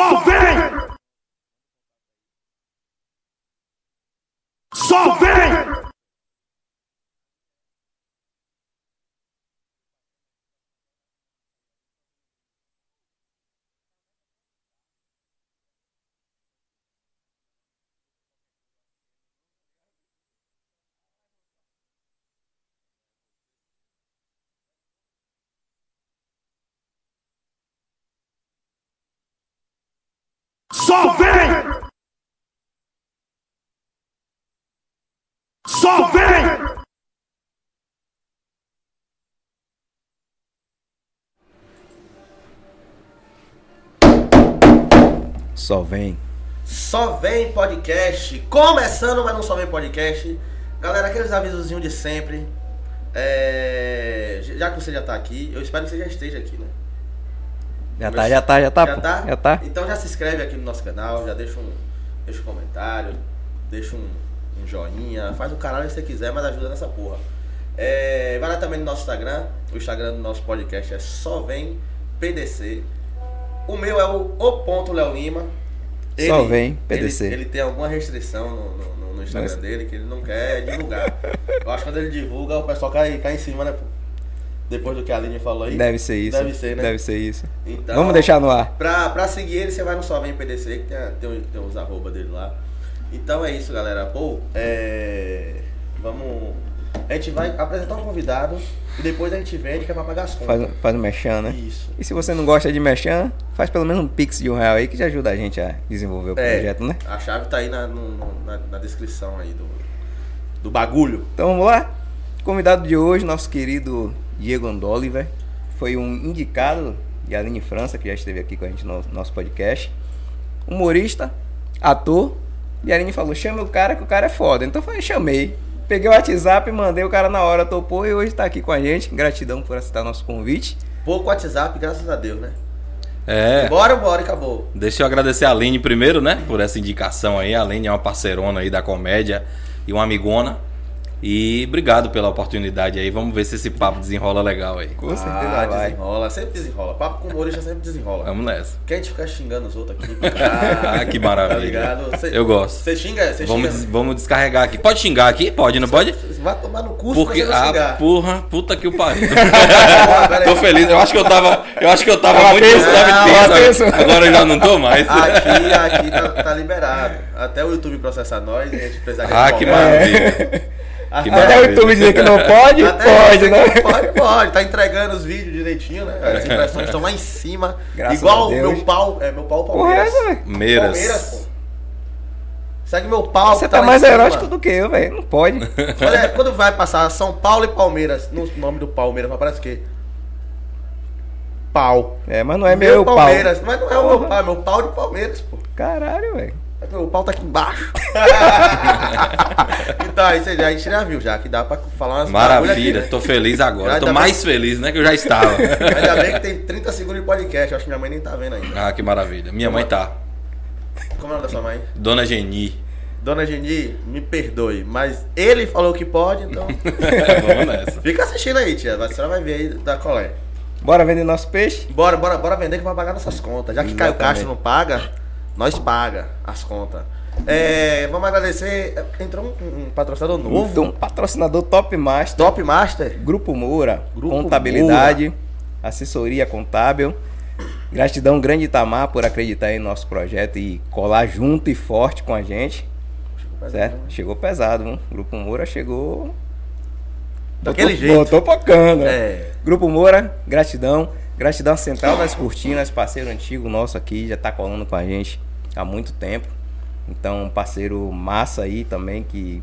Só vem! Só vem! Só vem! Só vem! Só vem. Só vem podcast. Começando, mas não só vem podcast. Galera, aqueles avisozinhos de sempre. É, Já que você já tá aqui, eu espero que você já esteja aqui, né? Já tá, já tá, já tá. Já pô. tá? Já tá. Então já se inscreve aqui no nosso canal, já deixa um, deixa um comentário, deixa um, um joinha, faz o canal que você quiser, mas ajuda nessa porra. É, vai lá também no nosso Instagram, o Instagram do nosso podcast é só vem PDC. O meu é o, o ponto Léo Lima. Só vem PDC. Ele, ele tem alguma restrição no, no- no- no Instagram Mas- dele que ele não quer divulgar. Eu acho que quando ele divulga, o pessoal cai, cai em cima, né, pô? Depois do que a Aline falou aí. Deve ser isso. Deve ser, né? Deve ser isso. Então, Vamos deixar no ar. Pra, pra seguir ele, você vai no Só Vem PDC, que tem, tem, tem os arroba dele lá. Então é isso, galera. Pô, é. Vamos. A gente vai apresentar um convidado e depois a gente vende que é pra pagar as contas. Faz, faz um mechan, né? Isso. E se você não gosta de mechan, faz pelo menos um pix de um real aí que já ajuda a gente a desenvolver o É, projeto, né? A chave tá aí na, no- na, na descrição aí do, do bagulho. Então vamos lá. Convidado de hoje, nosso querido Diego Andoliver. Foi um indicado de Aline França, que já esteve aqui com a gente no nosso podcast. Humorista, ator. E a Aline falou: chame o cara que o cara é foda. Então eu falei, chamei. Peguei o WhatsApp, mandei o cara na hora, topou e hoje tá aqui com a gente. Gratidão por aceitar nosso convite. Pouco WhatsApp, graças a Deus, né? É. Bora, bora e acabou. Deixa eu agradecer a Aline primeiro, né? Por essa indicação aí. A Aline é uma parceirona aí da comédia e uma amigona. E obrigado pela oportunidade aí. Vamos ver se esse papo desenrola legal aí. Com certeza ah, vai. desenrola, sempre desenrola. Papo com humorista sempre desenrola. Vamos nessa. Quer a gente ficar xingando os outros aqui? Ah, que maravilha. Tá ligado? Cê- Eu gosto. Você xinga, você Vamos, xinga. des- vamos descarregar aqui. Pode xingar aqui? Pode, não pode? Você vai tomar no cu Porque, se você não ah, xingar. porra, puta que o pariu. tô feliz. Eu acho que eu tava, eu acho que eu tava muito, tenso. Agora eu já não tô mais. Aqui, aqui tá, tá liberado. Até o YouTube processar nós e a gente precisa Ah, que maravilha. Que Até o. YouTube dizer que não pode, Até pode, né? que Pode, pode. Tá entregando os vídeos direitinho, né? As impressões estão lá em cima. Graças Igual a o Deus. meu pau. É, meu pau Palmeiras. Correto, velho. Meiras. Palmeiras, pô. Segue meu pau. Você que tá em mais erótico do que eu, velho. Não pode. Olha, quando vai passar São Paulo e Palmeiras, no nome do Palmeiras, aparece o quê? Pau. É, mas não é meu, pau. Palmeiras. Mas não é o meu pau, é meu pau de Palmeiras, pô. Caralho, velho. Meu pau tá aqui embaixo. então, aí você já, a gente já viu já, que dá pra falar umas Maravilha, aqui, né? tô feliz agora. Ainda Tô bem- mais feliz, né? Que eu já estava. Ainda bem que tem 30 segundos de podcast, acho que minha mãe nem tá vendo ainda. Ah, que maravilha. Minha mãe tá. Como é o nome da sua mãe? Dona Geni. Dona Geni, me perdoe, mas ele falou que pode, então. Vamos nessa. Fica assistindo aí, tia. A senhora vai ver aí da colé. Bora vender nosso peixe? Bora, bora, bora vender que vai pagar nossas contas. Já que Caio Exatamente. Castro não paga, nós paga as contas. É, vamos agradecer. Entrou um, um patrocinador novo. Então, patrocinador Top Master, Top Master. Grupo Moura, Grupo Contabilidade, Assessoria Contábil. Gratidão grande Itamar por acreditar em nosso projeto e colar junto e forte com a gente. Certo? Chegou pesado, viu? Grupo Moura chegou. Daquele botou, jeito. Botou pocando. É. Grupo Moura, gratidão. Gratidão Central das Cortinas, parceiro antigo nosso aqui, já tá colando com a gente há muito tempo. Então, um parceiro massa aí também que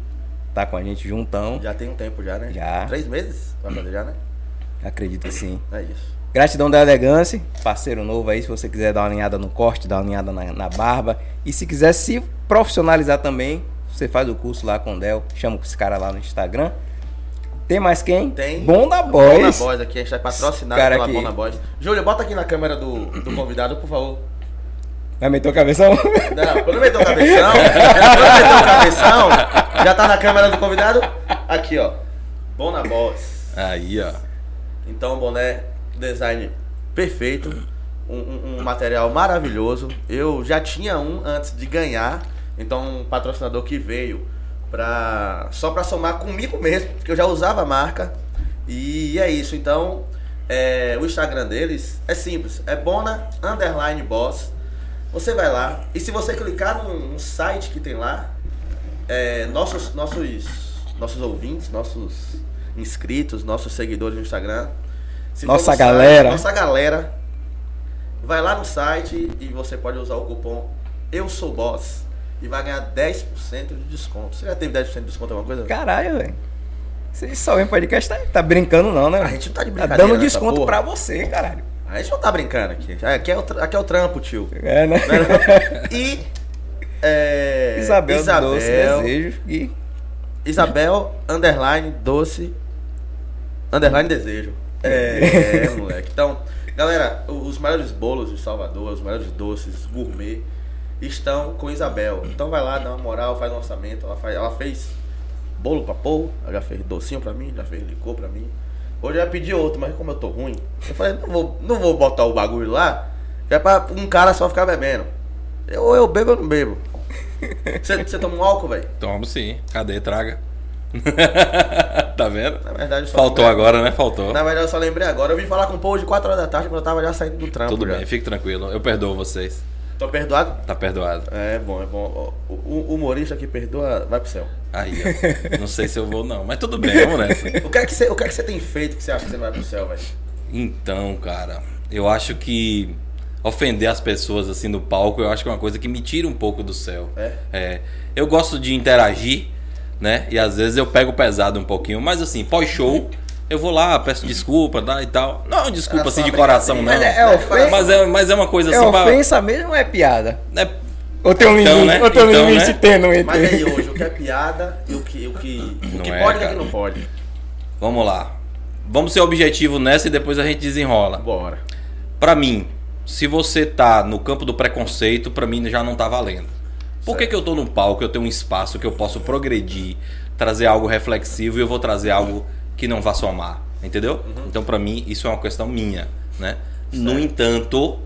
tá com a gente juntão. Já tem um tempo já, né? Já. Três meses? Vai fazer já, né? Acredito sim. É isso. Gratidão da Elegância, parceiro novo aí, se você quiser dar uma alinhada no corte, dar uma alinhada na, na barba. E se quiser se profissionalizar também, você faz o curso lá com o Del, chama esse cara lá no Instagram. Tem mais quem? Tem. Bom da Bona Boys. Boys aqui, a gente patrocinado Cara pela aqui. Bona Boys. Júlio, bota aqui na câmera do, do convidado, por favor. Vai meter o cabeção? Não, quando meteu o cabeção, quando meteu o cabeção, já tá na câmera do convidado. Aqui, ó. Bona Boys. Aí, ó. Então, boné, design perfeito. um, um- um material maravilhoso. Eu já tinha um antes de ganhar, então um patrocinador que veio pra, só pra somar comigo mesmo, porque eu já usava a marca. E é isso, então é, o Instagram deles é simples, é Bona Underline Boss. Você vai lá e se você clicar num, site que tem lá, é, nossos, nossos, nossos ouvintes, nossos inscritos, nossos seguidores no Instagram. Nossa no galera. nossa galera. Vai lá no site e você pode usar o cupom Eu Sou Boss e vai ganhar 10% de desconto. Você já teve 10% de desconto alguma coisa? Caralho, velho. Você só vem podcast, tá, tá brincando não, né? A gente não tá de Tá brincadeira dando nessa desconto pra você, caralho. A gente não tá brincando aqui. Aqui é o, aqui é o trampo, tio. É, né? E. é, Isabel, Isabel, do Doce Desejo. E Isabel, underline, doce, underline, desejo. É, é, moleque. Então, galera, os melhores bolos de Salvador, os melhores doces, gourmet, estão com Isabel. Então vai lá, dá uma moral, faz um orçamento. Ela, faz, ela fez bolo pra pôr, ela já fez docinho pra mim, já fez licor pra mim. Hoje eu ia pedir outro, mas como eu tô ruim, eu falei, não vou, não vou botar o bagulho lá, que é pra um cara só ficar bebendo. Eu, ou eu bebo ou não bebo. Você toma um álcool, velho? Tomo sim. Cadê? Traga. tá vendo? Na verdade, Faltou lembrei- agora, né? Faltou. Na verdade, eu só lembrei agora. Eu vim falar com o povo de 4 horas da tarde quando eu tava já saindo do trampo. Tudo já. bem, fique tranquilo. Eu perdoo vocês. Tô perdoado? Tá perdoado. É bom, é bom. O, humorista que perdoa vai pro céu. Aí, ó. Não sei se eu vou, não. Mas tudo bem, vamos nessa. O que é que você, o que é que você tem feito que você acha que você vai pro céu, velho? Então, cara, eu acho que ofender as pessoas assim no palco, eu acho que é uma coisa que me tira um pouco do céu. É? eu gosto de interagir, né? E às vezes eu pego pesado um pouquinho, mas assim, pós-show, eu vou lá, peço desculpa tá, e tal. Não, desculpa Era assim de coração, não. é- é ofensa? mas, é, mas é uma coisa é assim pra- ofensa mesmo ou é piada? é- Ou tem um Então, limite? né? Ou tem um Então, limite né? tendo entre? Mas aí hoje, o que é piada e o que, o que, o Não que é, pode e o que não pode. Vamos lá. Vamos ser objetivo nessa e depois a gente desenrola. Bora. Pra mim, se você tá no campo do preconceito, pra mim já não tá valendo. Por que, que eu tô num palco, eu tenho um espaço que eu posso progredir, trazer algo reflexivo e eu vou trazer algo que não vá somar, entendeu? Então pra mim isso é uma questão minha, né? No entanto,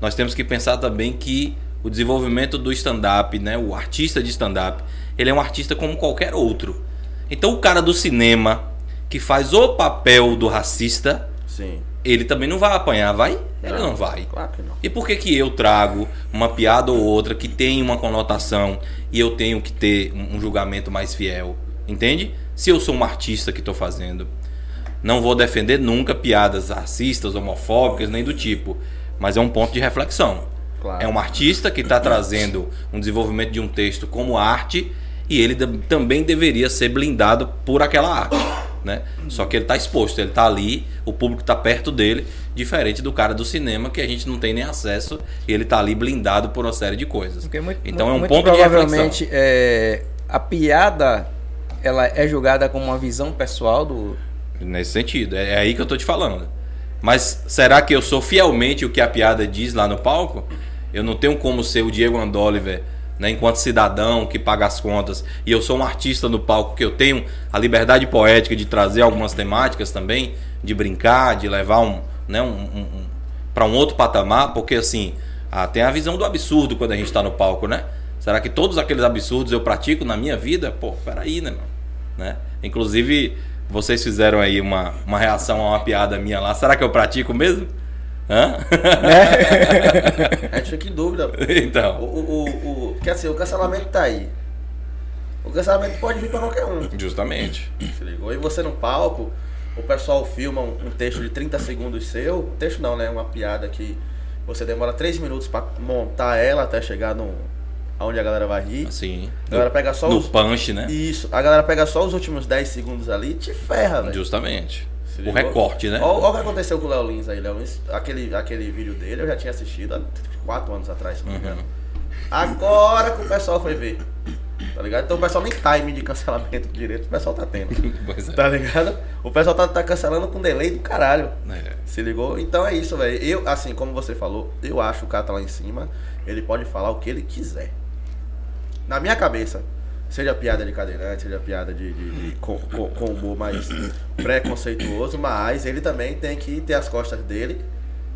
nós temos que pensar também que o desenvolvimento do stand-up, né, o artista de stand-up, ele é um artista como qualquer outro. Então o cara do cinema que faz o papel do racista, Sim. ele também não vai apanhar, vai? Ele não vai. Claro que não. E por que que eu trago uma piada ou outra que tem uma conotação e eu tenho que ter um julgamento mais fiel? Entende? Se eu sou um artista que estou fazendo, não vou defender nunca piadas racistas, homofóbicas, nem do tipo, mas é um ponto de reflexão. Claro. É um artista que está trazendo um desenvolvimento de um texto como arte e ele também deveria ser blindado por aquela arte. Né? Só que ele está exposto, ele está ali, o público está perto dele, diferente do cara do cinema que a gente não tem nem acesso e ele está ali blindado por uma série de coisas. Muito- então é um ponto de reflexão. provavelmente é, a piada ela é julgada como uma visão pessoal do Nesse sentido, é, é aí que eu tô te falando. Mas será que eu sou fielmente o que a piada diz lá no palco? Eu não tenho como ser o Diego Andoliver, né, enquanto cidadão que paga as contas, e eu sou um artista no palco que eu tenho a liberdade poética de trazer algumas temáticas também, de brincar, de levar um, né, um, um, para um outro patamar, porque assim, ah, tem a visão do absurdo quando a gente está no palco, né? Será que todos aqueles absurdos eu pratico na minha vida? Pô, peraí, né, mano? Né? Inclusive, vocês fizeram aí uma, uma reação a uma piada minha lá. Será que eu pratico mesmo? Hã? A gente fica em dúvida. O, então, o, o, o, quer dizer, o cancelamento tá aí. O cancelamento pode vir pra qualquer um. justamente. Se ligou? E você no palco, o pessoal filma um, um texto de 30 segundos seu. Um texto não, né? Uma piada que você demora 3 minutos pra montar ela até chegar no, aonde a galera vai rir. Assim, A galera pega só no os. punch, né? Isso. A galera pega só os últimos 10 segundos ali e te ferra, velho. Justamente. O recorte, né? Olha o que aconteceu com o Léo Lins aí, Léo Lins. Aquele, aquele vídeo dele eu já tinha assistido há 4 anos atrás, se não me engano. Uhum. Agora que o pessoal foi ver. Tá ligado? Então o pessoal nem time de cancelamento direito, o pessoal tá tendo. Pois é. Tá ligado? O pessoal tá, tá cancelando com delay do caralho. É. Se ligou? Então é isso, velho. Eu, assim, como você falou, eu acho que o cara tá lá em cima, ele pode falar o que ele quiser. Na minha cabeça, seja piada de cadeirante, seja piada de, de- de- com, com, com humor mais preconceituoso, mas ele também tem que ter as costas dele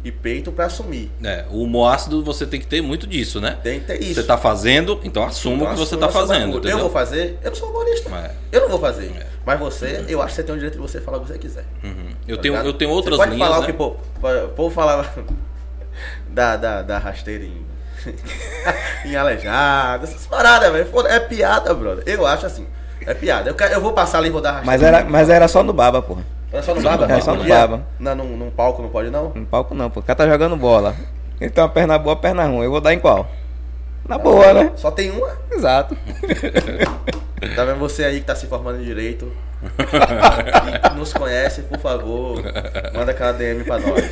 e peito pra assumir. É, o humor ácido você tem que ter muito disso, né? Tem que ter isso. Você tá fazendo, então assuma Então, o que você assuma tá fazendo? Eu vou fazer, eu não sou humorista. É. Eu não vou fazer. É. Mas você, eu acho que você tem o direito de você falar o que você quiser. Uhum. Eu tá tenho, ligado? eu tenho outras você pode linhas, falar né? o que, pô, o povo falava da, da, da rasteira em, em aleijado, essas paradas, velho. É piada, brother. Eu acho assim, é piada. Eu, quero- eu vou passar ali e vou dar. Mas era, mas era só no baba, porra. Era só no baba? É, só no baba. Não, num, num palco não pode não? No palco não, pô. O cara tá jogando bola. Ele tem uma perna boa, perna ruim. Eu vou dar em qual? Na boa, né? Só tem uma? Exato. Tá vendo você aí que tá se formando em direito? E nos conhece, por favor, manda aquela DM pra nós.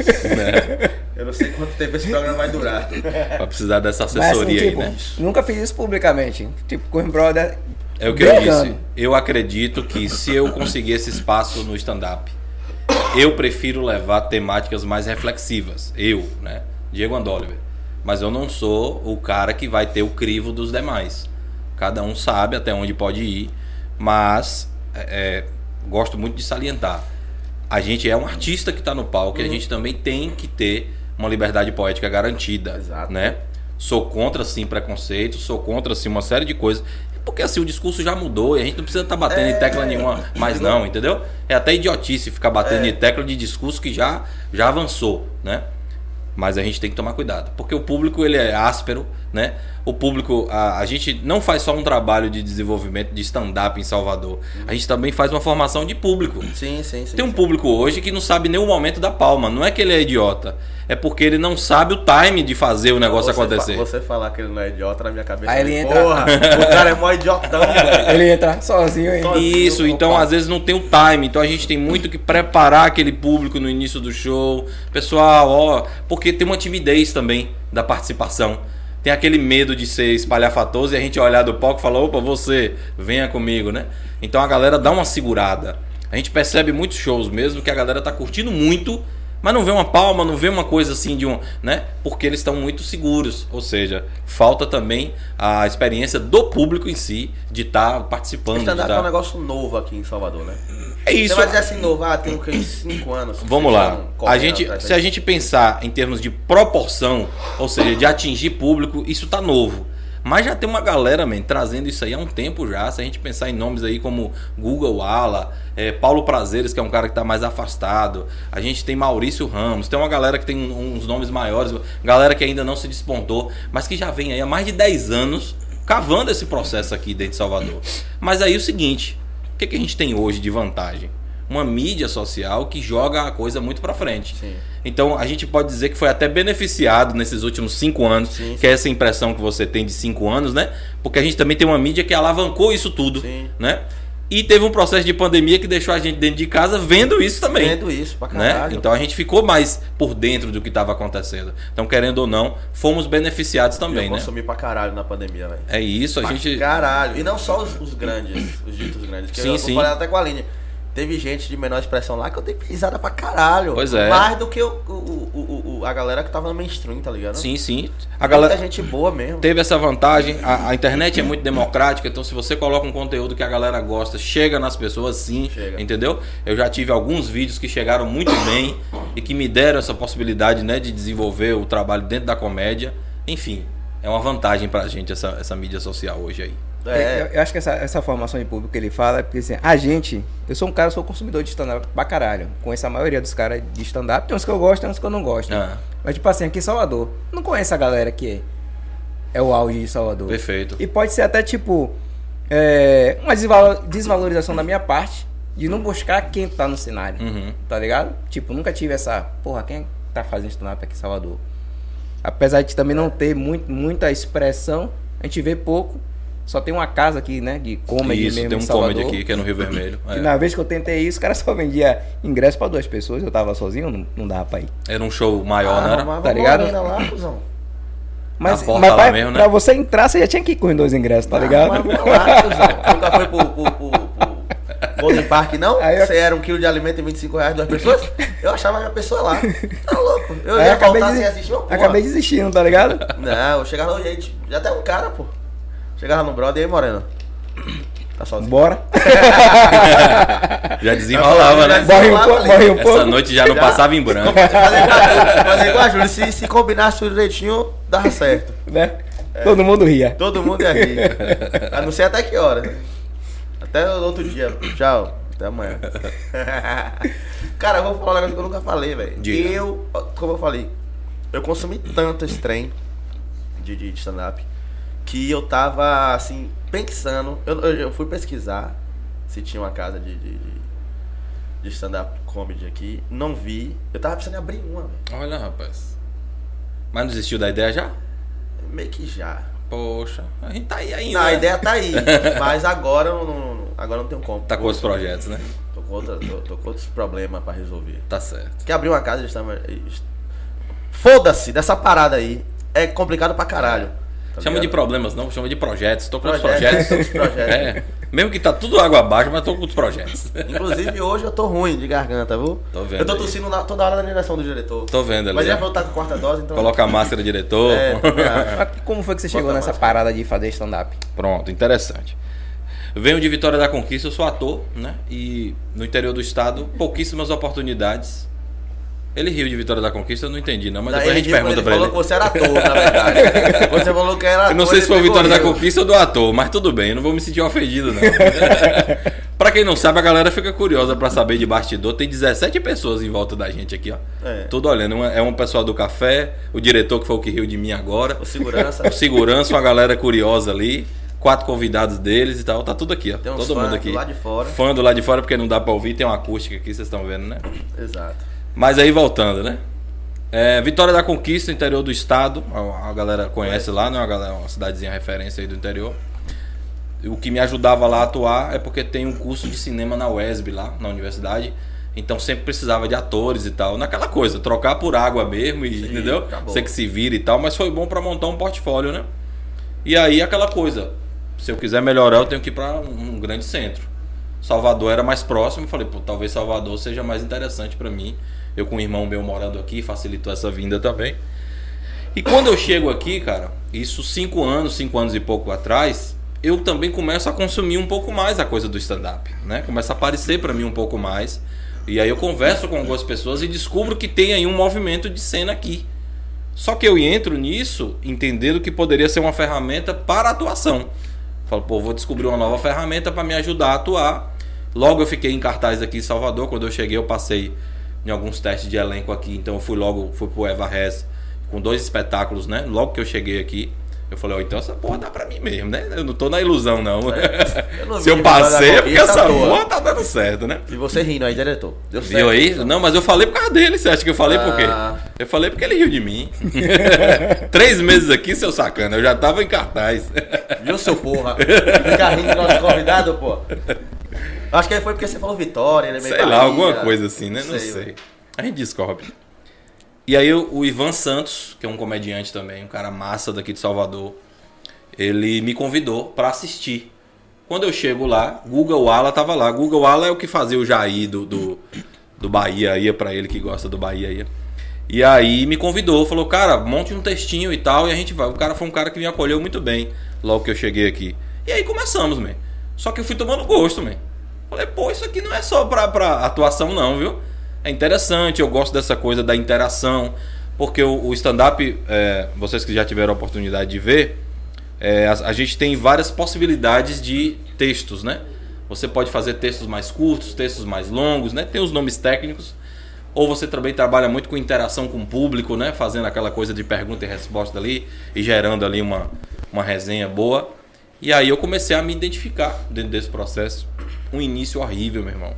Eu não sei quanto tempo esse programa vai durar. Pra precisar dessa Mas assessoria assim, tipo, aí, né? nunca fiz isso publicamente. Tipo, com o brother. É o que eu disse. Eu acredito que se eu conseguir esse espaço no stand-up, eu prefiro levar temáticas mais reflexivas. Eu, né? Diego Andoliver. Mas eu não sou o cara que vai ter o crivo dos demais. Cada um sabe até onde pode ir. Mas é, é, gosto muito de salientar. A gente é um artista que está no palco e a gente também tem que ter uma liberdade poética garantida. Exato. Né? Sou contra, sim, preconceito, sou contra, sim, uma série de coisas. Porque assim, o discurso já mudou e a gente não precisa estar batendo em tecla nenhuma mais não, entendeu? É até idiotice ficar batendo É. em tecla de discurso que já, já avançou, né? Mas a gente tem que tomar cuidado, porque o público ele é áspero, né? O público, a, a gente não faz só um trabalho de desenvolvimento de stand-up em Salvador, a gente também faz uma formação de público. Sim, sim, sim. Tem um sim. público hoje que não sabe nem o momento da palma. Não é que ele é idiota, é porque ele não sabe o time de fazer o negócio você acontecer. fa- você falar que ele não é idiota na minha cabeça. Aí ele entra- Porra, o cara é mó idiotão, velho. Ele entra sozinho aí. Isso, então às vezes não tem o time, então a gente tem muito que preparar aquele público no início do show. Pessoal, ó, porque tem uma timidez também da participação. Tem aquele medo de ser espalhafatoso e a gente olhar do palco e falar, opa, você, venha comigo, né? Então a galera dá uma segurada. A gente percebe muitos shows mesmo que a galera tá curtindo muito, mas não vê uma palma, não vê uma coisa assim de um, né? Porque eles estão muito seguros. Ou seja, falta também a experiência do público em si de estar participando. de Stand-up tá- é um negócio novo aqui em Salvador, né? É Você isso. vai dizer assim, novo, ah, tem o quê? 5 anos. Vamos lá. A gente, atrás se a gente pensar em termos de proporção, ou seja, de atingir público, isso tá novo. Mas já tem uma galera, man, trazendo isso aí há um tempo já. Se a gente pensar em nomes aí como Google Ala, é, Paulo Prazeres, que é um cara que tá mais afastado. A gente tem Maurício Ramos, tem uma galera que tem uns nomes maiores, galera que ainda não se despontou, mas que já vem aí há mais de 10 anos cavando esse processo aqui dentro de Salvador. Mas aí o seguinte, o que, que a gente tem hoje de vantagem? Uma mídia social que joga a coisa muito pra frente. Sim. Então a gente pode dizer que foi até beneficiado nesses últimos cinco anos, Sim, que é essa impressão que você tem de cinco anos, né? Porque a gente também tem uma mídia que alavancou isso tudo, Sim. né? E teve um processo de pandemia que deixou a gente dentro de casa vendo isso também. Vendo isso pra Né? caralho. Então a gente ficou mais por dentro do que estava acontecendo. Então, querendo ou não, fomos beneficiados também, eu né? consumi pra caralho na pandemia, velho. É isso, a Pra gente. Caralho. E não só os, os grandes, os ditos grandes. Que Sim, eu, sim. eu falei até com a Aline. Teve gente de menor expressão lá que eu dei pisada pra caralho. Pois é. Mais do que o, o, o, a galera que tava no mainstream, tá ligado? Sim, sim. A Muita galera gente boa mesmo. teve essa vantagem. A, a internet é muito democrática, então se você coloca um conteúdo que a galera gosta, chega nas pessoas sim, Chega. entendeu? Eu já tive alguns vídeos que chegaram muito bem e que me deram essa possibilidade, né, de desenvolver o trabalho dentro da comédia. Enfim, é uma vantagem pra gente essa, essa mídia social hoje aí. É. Eu, eu acho que essa, essa formação de público que ele fala é porque assim, a gente, eu sou um cara, sou consumidor de stand-up pra caralho. Conheço a maioria dos caras de stand-up, tem uns que eu gosto, tem uns que eu não gosto. Ah. Mas tipo assim, aqui em Salvador, não conheço a galera que é, é o auge de Salvador. Perfeito. E pode ser até tipo é, uma desvalo- desvalorização da minha parte de não buscar quem tá no cenário. Uhum. Tá ligado? Tipo, nunca tive essa. Porra, quem tá fazendo stand-up aqui em Salvador? Apesar de também não ter muito, muita expressão, a gente vê pouco. Só tem uma casa aqui, né? De comedy Isso, mesmo tem em um Salvador. comedy aqui que é no Rio Vermelho. E É. na vez que eu tentei isso, o cara só vendia ingresso pra duas pessoas. Eu tava sozinho, não, não dava pra ir. Era um show maior, Ah, não era? Tá uma ligado? lá, cuzão. Mas, mas lá pra, mesmo, né? pra você entrar, você já tinha que ir com os dois ingressos, tá ligado? Arrumava uma lá, cuzão. Nunca foi pro, pro, pro, pro Golden Park, não? Aí eu- Você era um quilo de alimento e 25 reais, duas pessoas? Eu achava a minha pessoa lá. Tá louco. Eu Aí ia acabei, voltar desi- sem assistir porra. acabei desistindo, tá ligado? Não, eu chegava lá, gente, já tem um cara, pô. Chegava no brother e aí, Moreno. Tá sozinho. Bora. Já desenrolava, né? Morre um pouco, morre um Essa pouco. noite já não Já. passava em branco. Fazer igual a Júlia, fazer igual a Júlia. Se, se combinasse tudo direitinho, dava certo. Né? Todo mundo ria. Todo mundo ia rir. A não ser até que hora. Até o outro dia. Tchau. Até amanhã. Cara, eu vou falar um negócio que eu nunca falei, velho. Eu, como eu falei, eu consumi tanto esse trem de, de stand-up que eu tava, assim, pensando. Eu, eu, fui pesquisar se tinha uma casa de, de, de- stand-up comedy aqui. Não vi. Eu tava pensando em abrir uma, velho. Olha, rapaz. Mas não desistiu da ideia já? Meio que já. Poxa, a gente tá aí ainda. Não, a ideia tá aí. mas agora eu não, agora não tenho como. Tá com outros projetos, né? Tô com, outra, tô, tô com outros problemas pra resolver. Tá certo. Quer abrir uma casa de stand Foda-se dessa parada aí. É complicado pra caralho. Tá chama de ligado? problemas, não, chama de projetos. Tô com os Projetos, projetos. os projetos. É. Mesmo que tá tudo água abaixo, mas tô com os projetos. Inclusive hoje eu tô ruim de garganta, viu? Tô vendo Eu tô tossindo na- toda hora na direção do diretor. Tô vendo ali. Mas já falou que tá com quarta dose, então. Coloca a máscara, diretor. É. Mas Como foi que você chegou Bota nessa parada de fazer stand-up? Pronto, interessante. Venho de Vitória da Conquista, eu sou ator, né? E no interior do estado, pouquíssimas oportunidades. Ele riu de Vitória da Conquista, eu não entendi, não, mas Daí depois a ele gente pergunta ele pra falou ele. que você era ator, na verdade. Você falou que era ator. Eu não sei ele se foi Vitória da. Conquista ou do ator, mas tudo bem, eu não vou me sentir ofendido, não. pra quem não sabe, a galera fica curiosa pra saber de bastidor. Tem 17 pessoas em volta da gente aqui, ó. É. Tudo olhando. Uma- É um pessoal do café, o diretor que foi o que riu de mim agora, O segurança. o segurança, uma galera curiosa ali, quatro convidados deles e tal. Tá tudo aqui, ó. Todo mundo do aqui. lado de fora. Fã do lado de fora, porque não dá pra ouvir, tem uma acústica aqui, vocês estão vendo, né? Exato. Mas aí voltando, né? É, Vitória da Conquista, interior do estado. A, a galera conhece lá, né? Uma, galera, uma cidadezinha referência aí do interior. O que me ajudava lá a atuar é porque tem um curso de cinema na UESB lá, na universidade. Então sempre precisava de atores e tal. Naquela coisa, trocar por água mesmo, e, Sim, entendeu? acabou. Você que se vira e tal, mas foi bom pra montar um portfólio, né? E aí aquela coisa, se eu quiser melhorar, eu tenho que ir pra um, um grande centro. Salvador era mais próximo, falei, pô, talvez Salvador seja mais interessante pra mim. Eu com um irmão meu morando aqui, facilitou essa vinda também. E quando eu chego aqui, cara, isso cinco anos, cinco anos e pouco atrás, eu também começo a consumir um pouco mais a coisa do stand-up, né? Começa a aparecer pra mim um pouco mais. E aí eu converso com algumas pessoas e descubro que tem aí um movimento de cena aqui. Só que eu entro nisso entendendo que poderia ser uma ferramenta para atuação. Falo, pô, vou descobrir uma nova ferramenta para me ajudar a atuar. Logo eu fiquei em cartaz aqui em Salvador. Quando eu cheguei, eu passei em alguns testes de elenco aqui. Então eu fui logo, fui pro Eva Res com dois espetáculos, né? Logo que eu cheguei aqui, eu falei, ó, então essa porra dá pra mim mesmo, né? Eu não tô na ilusão, não. eu não Se eu passei é porque essa toa. porra tá dando certo, né? E você rindo aí, diretor. Deu certo. Viu aí? Não, mas eu falei por causa dele. Você acha que eu falei por quê? Ah. Eu falei porque ele riu de mim. Três meses aqui, seu sacana. Eu já tava em cartaz. Viu, seu porra? Fica rindo do nosso convidado, pô. Acho que aí foi porque você falou Vitória, ele é meio Sei lá, Bahia. alguma coisa assim, né? Não sei. velho. A gente descobre. E aí o, Ivan Santos, que é um comediante também, um cara massa daqui de Salvador, ele me convidou pra assistir. Quando eu chego lá, Guga Wala tava lá. Guga Wala é o que fazia o Jair do, do, do Bahia, ia pra ele que gosta do Bahia ia. E aí me convidou, falou, cara, monte um textinho e tal, e a gente vai. O cara foi um cara que me acolheu muito bem logo que eu cheguei aqui. E aí começamos, man. Só que eu fui tomando gosto, man. Falei, pô, isso aqui não é só pra, pra atuação, não, viu? É interessante, eu gosto dessa coisa da interação. Porque o, o stand-up, é, vocês que já tiveram a oportunidade de ver, é, a, a gente tem várias possibilidades de textos, né? Você pode fazer textos mais curtos, textos mais longos, né? Tem os nomes técnicos. Ou você também trabalha muito com interação com o público, né? Fazendo aquela coisa de pergunta e resposta ali e gerando ali uma, uma resenha boa. E aí eu comecei a me identificar dentro desse processo. Um início horrível, meu irmão.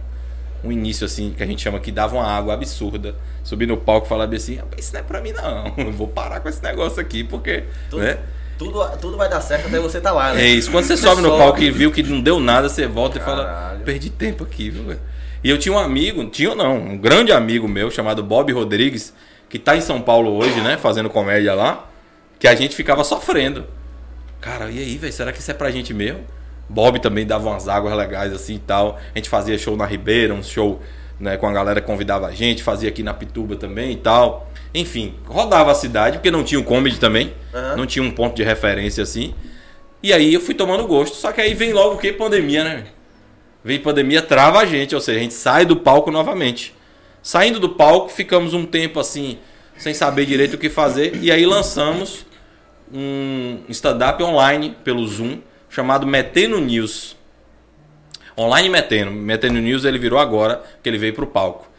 Um início assim, que a gente chama que dava uma água absurda. Subir no palco e falar assim, "Rapaz, isso não é pra mim não. Eu vou parar com esse negócio aqui, porque. Tudo, Né? tudo, tudo vai dar certo até você tá lá, né? É isso. Quando você sobe no palco e viu que não deu nada, você volta e fala: Caralho. perdi tempo aqui, viu? velho?" E eu tinha um amigo, tinha ou não, um grande amigo meu chamado Bob Rodrigues, que tá em São Paulo hoje, né, fazendo comédia lá, que a gente ficava sofrendo. Cara, e aí, velho, será que isso é pra gente mesmo? Bob também dava umas águas legais assim e tal. A gente fazia show na Ribeira, um show né, com a galera que convidava a gente, fazia aqui na Pituba também e tal. Enfim, rodava a cidade, porque não tinha um comedy também, Aham. não tinha um ponto de referência assim. E aí eu fui tomando gosto. Só que aí vem logo o que? Pandemia, né? Vem pandemia, trava a gente, ou seja, a gente sai do palco novamente. Saindo do palco, ficamos um tempo assim, sem saber direito o que fazer, e aí lançamos um stand-up online pelo Zoom, chamado Metendo News. Online Metendo. Metendo News ele virou agora, que ele veio pro palco.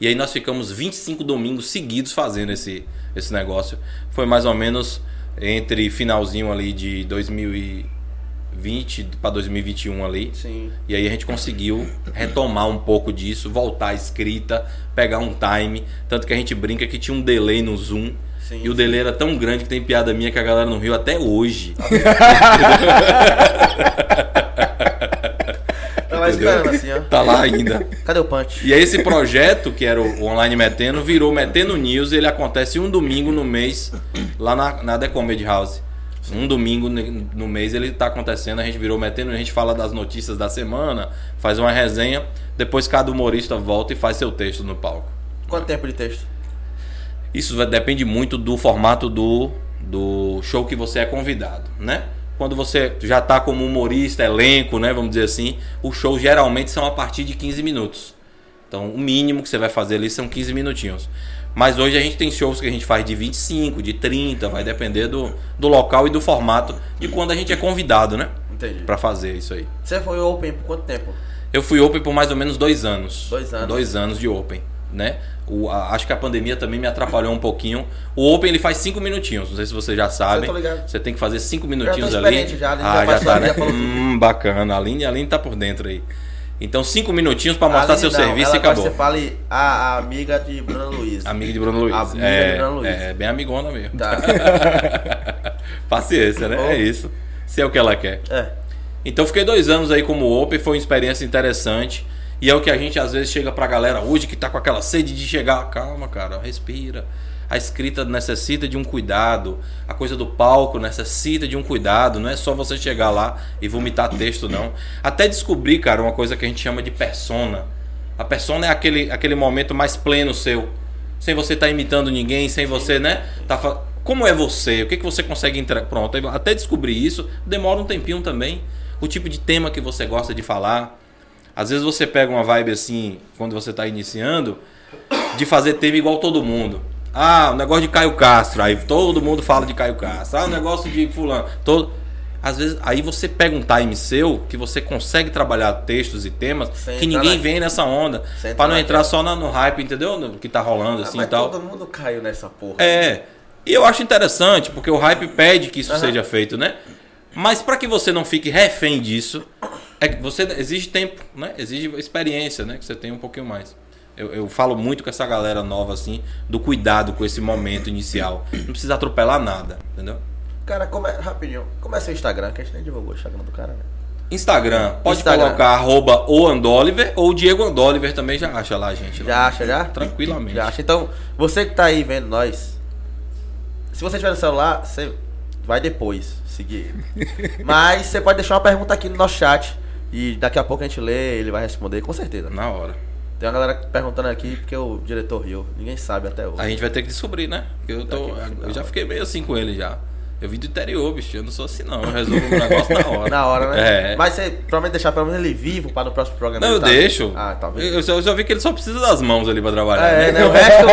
E aí nós ficamos 25 domingos seguidos fazendo esse, esse negócio. Foi mais ou menos entre finalzinho ali de 2020 para 2021 ali. Sim. E aí a gente conseguiu retomar um pouco disso, voltar à escrita, pegar um time. Tanto que a gente brinca que tinha um delay no Zoom. Sim, e o delay era tão grande que tem piada minha que a galera não riu até hoje. Tá lá esperando assim, ó. Tá lá ainda. Cadê o punch? E aí esse projeto, que era o Online Metendo, virou Metendo News. Ele acontece um domingo no mês lá na, na The Comedy House. Um domingo no mês ele tá acontecendo, a gente virou Metendo, a gente fala das notícias da semana, faz uma resenha, depois cada humorista volta e faz seu texto no palco. Quanto tempo de texto? Isso depende muito do formato do, do show que você é convidado, né? Quando você já tá como humorista, elenco, né? Vamos dizer assim, os shows geralmente são a partir de 15 minutos. Então, o mínimo que você vai fazer ali são 15 minutinhos. Mas hoje a gente tem shows que a gente faz de 25, de 30, vai depender do, do local e do formato de quando a gente é convidado, né? Entendi. Pra fazer isso aí. Você foi open por quanto tempo? Eu fui open por mais ou menos dois anos. Dois anos. Dois anos de open, né? O, a- acho que a pandemia também me atrapalhou um pouquinho. O open ele faz cinco minutinhos, não sei se vocês já sabem. tô ligado. Você tem que fazer cinco tô minutinhos ali. já, ah, já já tá, né? já. Hum, bacana. A Aline, a Aline tá por dentro aí. Então, cinco minutinhos pra mostrar Aline seu não, serviço ela e acabou. Você fale a, a amiga de Bruno Luiz. Amiga de Bruno Luiz. Amiga é, de Bruno Luiz. é, bem amigona mesmo. Tá. Paciência, né? Bom. É isso. Se é o que ela quer. É. Então fiquei dois anos aí como Open, foi uma experiência interessante. E é o que a gente às vezes chega pra galera hoje que tá com aquela sede de chegar. Calma, cara, respira. A escrita necessita de um cuidado. A coisa do palco necessita de um cuidado. Não é só você chegar lá e vomitar texto, não. Até descobrir, cara, uma coisa que a gente chama de persona. A persona é aquele, aquele momento mais pleno seu. Sem você estar imitando ninguém, sem você, né? Tá fa- Como é você? O que, que você consegue entregar? Pronto, até descobrir isso demora um tempinho também. O tipo de tema que você gosta de falar. Às vezes você pega uma vibe assim, quando você está iniciando, de fazer tema igual todo mundo. Ah, o negócio de Caio Castro, aí todo mundo fala de Caio Castro. Ah, o negócio de fulano, todo às vezes aí você pega um time seu que você consegue trabalhar textos e temas Sem que ninguém na- vem nessa onda, para não entrar entrar só na- no hype, entendeu? No que tá rolando Ah, assim mas e tal. todo mundo caiu nessa porra. É. E eu acho interessante, porque o hype pede que isso Aham. seja feito, né? Mas para que você não fique refém disso, é que você exige tempo, né? Exige experiência, né? Que você tenha um pouquinho mais. Eu, eu falo muito com essa galera nova, assim, do cuidado com esse momento inicial. Não precisa atropelar nada, entendeu? Cara, como é, rapidinho, é seu Instagram? Que a gente nem divulgou o Instagram do cara, né? Instagram, pode Instagram. colocar arroba o Andoliver ou Diego Andoliver também já acha lá, gente. lá. Já acha, já? Tranquilamente. Já acha. Então, você que tá aí vendo nós, se você tiver no celular, você vai depois seguir. Mas você pode deixar uma pergunta aqui no nosso chat e daqui a pouco a gente lê, ele vai responder, com certeza. Na hora. Tem uma galera perguntando aqui porque o diretor riu. Ninguém sabe até hoje. A gente vai ter que descobrir, né? Porque eu, tô, eu já fiquei meio assim com ele já. Eu vim do interior, bicho. Eu não sou assim, não. Eu resolvo o negócio na hora. Na hora, né? É. Mas você provavelmente deixar pelo menos ele vivo para no próximo programa. Não, eu tá- deixo. Ah, tá? Eu, eu já- eu já vi que ele só precisa das mãos ali pra trabalhar. É, né? né? O resto.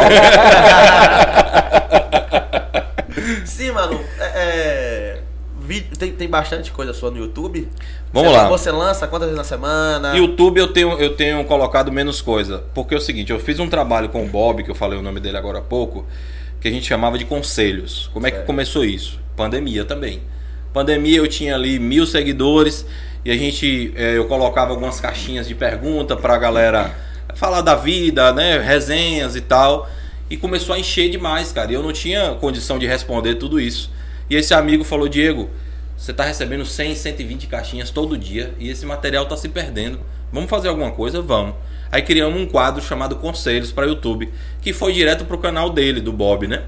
Sim, mano. É, é, vídeo- tem, tem bastante coisa sua no YouTube. Vamos Você- lá. Você lança quantas vezes na semana? YouTube eu tenho, eu tenho colocado menos coisa. Porque é o seguinte, eu fiz um trabalho com o Bob, que eu falei o nome dele agora há pouco, que a gente chamava de conselhos. Como é que começou isso? Pandemia também. Pandemia eu tinha ali mil seguidores e a gente, eh, eu colocava algumas caixinhas de pergunta pra galera falar da vida, né? Resenhas e tal. E começou a encher demais, cara. E eu não tinha condição de responder tudo isso. E esse amigo falou, Diego, você tá recebendo 100, 120 caixinhas todo dia e esse material tá se perdendo. Vamos fazer alguma coisa? Vamos. Aí criamos um quadro chamado Conselhos para YouTube, que foi direto pro canal dele, do Bob, né?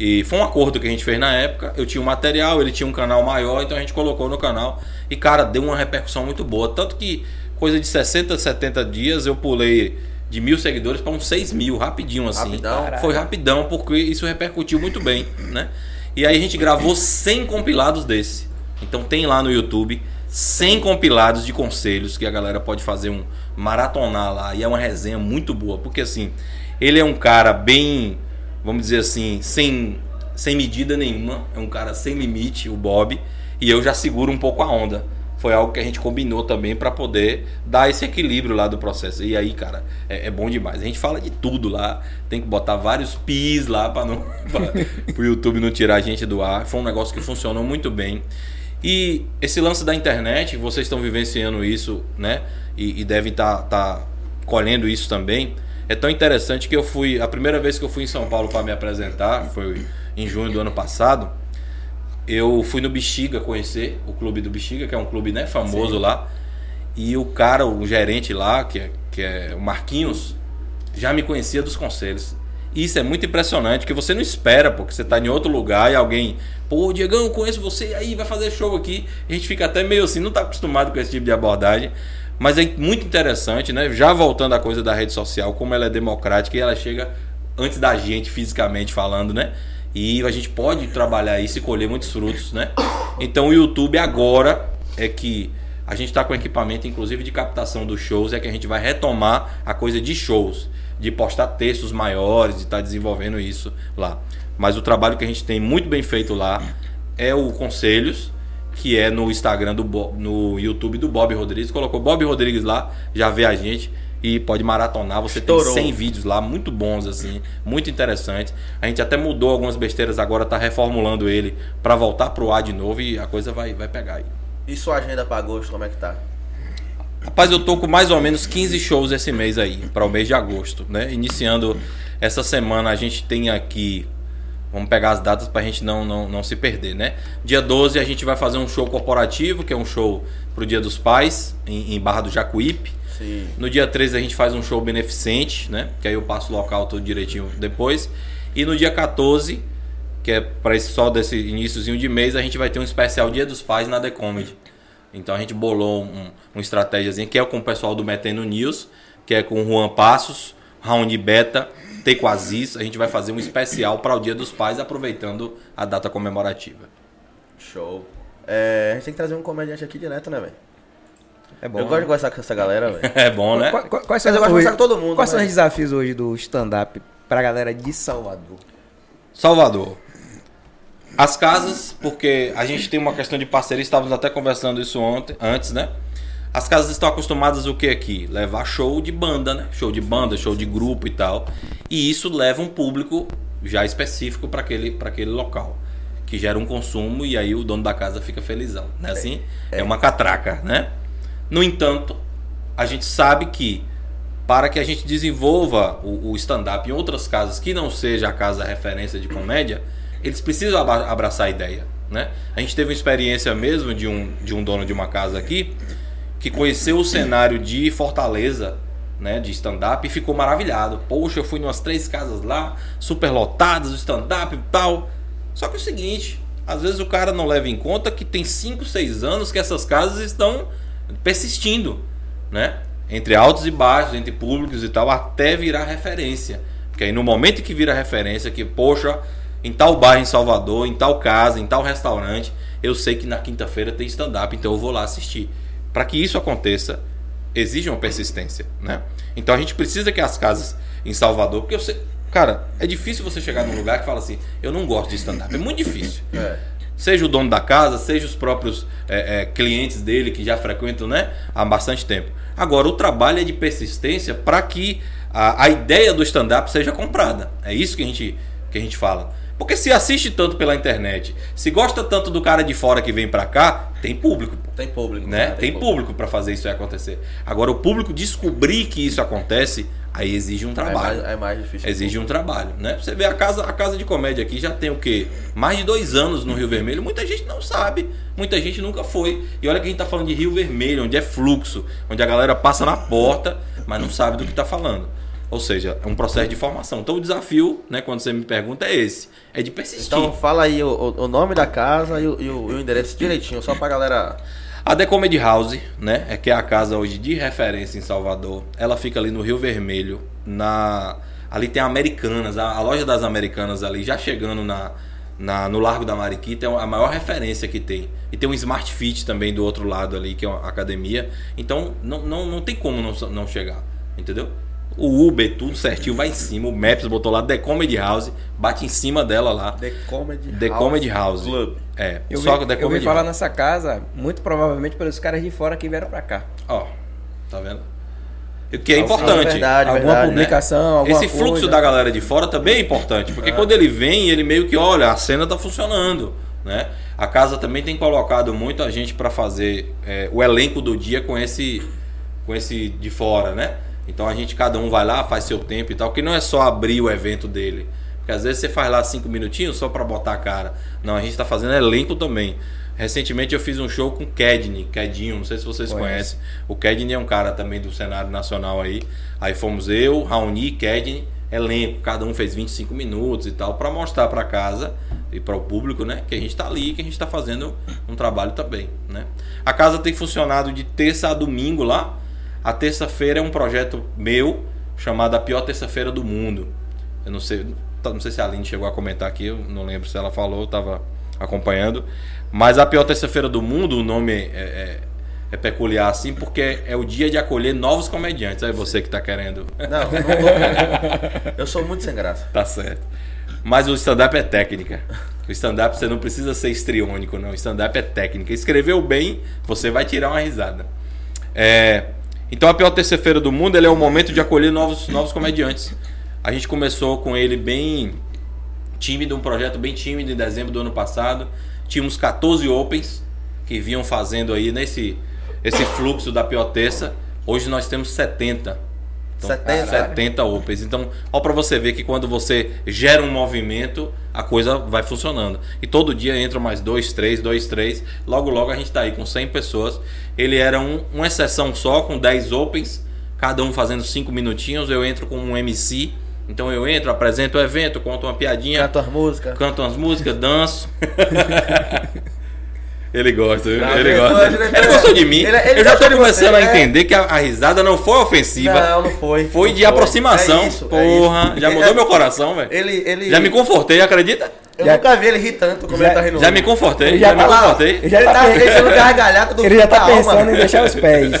E foi um acordo que a gente fez na época. Eu tinha um material, ele tinha um canal maior, então a gente colocou no canal. E, cara, deu uma repercussão muito boa. Tanto que, coisa de 60, 70 dias, eu pulei de mil seguidores para uns 6 mil, rapidinho assim. Rapidão. Foi rapidão, porque isso repercutiu muito bem, né? E aí a gente gravou 100 compilados desse. Então tem lá no YouTube 100 compilados de conselhos que a galera pode fazer um maratonar lá e é uma resenha muito boa, porque assim, ele é um cara bem, vamos dizer assim, sem sem medida nenhuma, é um cara sem limite, o Bob, e eu já seguro um pouco a onda. Foi algo que a gente combinou também para poder dar esse equilíbrio lá do processo. E aí, cara, é, é, bom demais. A gente fala de tudo lá, tem que botar vários pis lá para não o YouTube não tirar a gente do ar. Foi um negócio que funcionou muito bem. E esse lance da internet, vocês estão vivenciando isso, né? E, e devem estar tá, tá colhendo isso também. É tão interessante que eu fui. A primeira vez que eu fui em São Paulo para me apresentar foi em junho do ano passado. Eu fui no Bexiga conhecer o clube do Bexiga, que é um clube né, famoso Sim. lá. E o cara, o gerente lá, que é, que é o Marquinhos, já me conhecia dos conselhos. Isso é muito impressionante, que você não espera, porque você está em outro lugar e alguém, pô, Diegão, conheço você, aí vai fazer show aqui. A gente fica até meio assim, não está acostumado com esse tipo de abordagem. Mas é muito interessante, né? Já voltando à coisa da rede social, como ela é democrática e ela chega antes da gente fisicamente falando, né? E a gente pode trabalhar isso e colher muitos frutos, né? Então o YouTube agora é que a gente está com equipamento, inclusive de captação dos shows, é que a gente vai retomar a coisa de shows de postar textos maiores, de estar tá desenvolvendo isso lá. Mas o trabalho que a gente tem muito bem feito lá é o Conselhos, que é no Instagram do Bob, no YouTube do Bob Rodrigues. Colocou Bob Rodrigues lá, já vê a gente e pode maratonar. Você Estourou. tem 100 vídeos lá, muito bons assim, muito interessantes. A gente até mudou algumas besteiras agora, tá reformulando ele para voltar pro ar de novo e a coisa vai vai pegar aí. E sua agenda para agosto, como é que tá? Rapaz, eu tô com mais ou menos 15 shows esse mês aí, para o mês de agosto, né? Iniciando essa semana, a gente tem aqui. Vamos pegar as datas para a gente não, não, não se perder, né? Dia 12 a gente vai fazer um show corporativo, que é um show pro Dia dos Pais, em, em Barra do Jacuípe. Sim. No dia 13 a gente faz um show beneficente, né? Que aí eu passo o local tudo direitinho depois. E no dia 14, que é para esse só desse iníciozinho de mês, a gente vai ter um especial Dia dos Pais na The Comedy. Então a gente bolou um, uma estratégia que é com o pessoal do Metendo News, que é com o Juan Passos, Raoni Beta, Tequazis. A gente vai fazer um especial para o Dia dos Pais, aproveitando a data comemorativa. Show. É, a gente tem que trazer um comediante aqui direto, né, velho? É bom. Eu gosto de conversar com essa galera, velho. É bom, né? Quais, quais são, eu gosto de conversar com todo mundo. Quais né? são os desafios hoje do stand-up para a galera de Salvador? Salvador. As casas, porque a gente tem uma questão de parceria, estávamos até conversando isso ontem, antes, né? As casas estão acostumadas o que aqui? Levar show de banda, né? Show de banda, show de grupo e tal. E isso leva um público já específico para aquele, aquele local. Que gera um consumo e aí o dono da casa fica felizão. Né? Assim, é, é uma catraca, né? No entanto, a gente sabe que para que a gente desenvolva o, o stand-up em outras casas que não seja a casa referência de comédia, eles precisam abraçar a ideia. Né? A gente teve uma experiência mesmo de um, de um dono de uma casa aqui que conheceu o cenário de Fortaleza, né, de stand-up, e ficou maravilhado. Poxa, eu fui em umas três casas lá, super lotadas, stand-up e tal. Só que é o seguinte, às vezes o cara não leva em conta que tem 5, 6 anos que essas casas estão persistindo, né? Entre altos e baixos, entre públicos e tal, até virar referência. Porque aí no momento que vira referência, que, poxa, em tal bairro em Salvador, em tal casa, em tal restaurante, eu sei que na quinta-feira tem stand-up, então eu vou lá assistir. Para que isso aconteça, exige uma persistência, né? Então a gente precisa que as casas em Salvador, porque eu sei, cara, é difícil você chegar num lugar que fala assim, eu não gosto de stand-up, é muito difícil. É. Seja o dono da casa, seja os próprios é, é, clientes dele que já frequentam, né, há bastante tempo. Agora o trabalho é de persistência para que a, a ideia do stand-up seja comprada. É isso que a gente que a gente fala. Porque se assiste tanto pela internet, se gosta tanto do cara de fora que vem para cá, tem público. Tem público. Né? Tem, tem público para fazer isso acontecer. Agora, o público descobrir que isso acontece, aí exige um trabalho. É mais, é mais difícil. Exige um trabalho, né? Você vê a casa, a casa de comédia aqui já tem o quê? Mais de dois anos no Rio Vermelho. Muita gente não sabe, muita gente nunca foi. E olha que a gente tá falando de Rio Vermelho, onde é fluxo, onde a galera passa na porta, mas não sabe do que tá falando. Ou seja, é um processo de formação. Então o desafio, né, quando você me pergunta, é esse. É de persistir. Então fala aí o, o nome da casa e o, e o, endereço direitinho, só pra galera. A The Comedy House, né? É que é a casa hoje de referência em Salvador. Ela fica ali no Rio Vermelho. Na... Ali tem Americanas, a, a loja das Americanas ali, já chegando na, na- no Largo da Mariquita, é a maior referência que tem. E tem um Smart Fit também do outro lado ali, que é uma academia. Então não, não, não tem como não, não chegar, entendeu? O Uber, tudo certinho, vai em cima. O Maps botou lá The Comedy House, bate em cima dela lá. The Comedy The Comedy House. Club. É, Eu só vi, The eu vi Comedy falar House. nessa casa, muito provavelmente pelos caras de fora que vieram pra cá. Ó, tá vendo? O que é importante. verdade, alguma verdade, né? publicação, alguma Esse fluxo coisa. da galera de fora também é importante, porque quando ele vem, ele meio que olha, a cena tá funcionando, né? A casa também tem colocado muita gente para fazer é, o elenco do dia com esse com esse de fora, né? Então a gente cada um vai lá, faz seu tempo e tal, que não é só abrir o evento dele. Porque às vezes você faz lá cinco minutinhos só para botar a cara. Não, a gente tá fazendo elenco também. Recentemente eu fiz um show com o Kedney, Kedinho, não sei se vocês conhecem. O Kedney é um cara também do cenário nacional aí. Aí fomos eu, Raoni, Kedney, elenco, cada um fez 25 minutos e tal, para mostrar para casa e para o público, né, que a gente tá ali, que a gente tá fazendo um trabalho também, né? A casa tem funcionado de terça a domingo lá. A terça-feira é um projeto meu chamado A Pior Terça-feira do Mundo. Eu não sei, não sei se a Aline chegou a comentar aqui, eu não lembro se ela falou, eu tava acompanhando. Mas a pior terça-feira do mundo, o nome é, é- é peculiar assim, porque é o dia de acolher novos comediantes. Aí você que tá querendo. Não, não querendo. Eu sou muito sem graça. tá certo. Mas o stand-up é técnica. O stand-up você não precisa ser estriônico, não. O stand-up é técnica. Escreveu bem, você vai tirar uma risada. É, Então a pior terça-feira do mundo ele é o momento de acolher novos, novos comediantes. A gente começou com ele bem tímido, um projeto bem tímido em dezembro do ano passado. Tínhamos 14 opens que vinham fazendo aí nesse esse fluxo da pior terça. Hoje nós temos 70. Então, 70? 70 opens. Então, ó para você ver que quando você gera um movimento, a coisa vai funcionando. E todo dia entram mais dois, três, dois, três. Logo, logo a gente tá aí com 100 pessoas. Ele era um, uma exceção só, com 10 opens, cada um fazendo 5 minutinhos. Eu entro com um MC. Então eu entro, apresento o evento, conto uma piadinha, Canto as músicas. canto umas músicas, danço. ele gosta, viu? Não, ele gosta. diretor. Ele gostou de mim. Ele- ele eu já de começando você, a é. entender que a, a risada não foi ofensiva. Não, não foi. Foi Não de aproximação. É isso, é Porra, isso. já Ele- mudou meu coração, velho. Ele, ele... Já me confortei, acredita? Eu Já- nunca vi ele rir tanto como Já- ele tá rindo. Já me confortei, Ele já, já me tá lá, confortei. ele já Ele tá tá deixando gargalhada do Ele já tá pensando alma. em deixar os pés.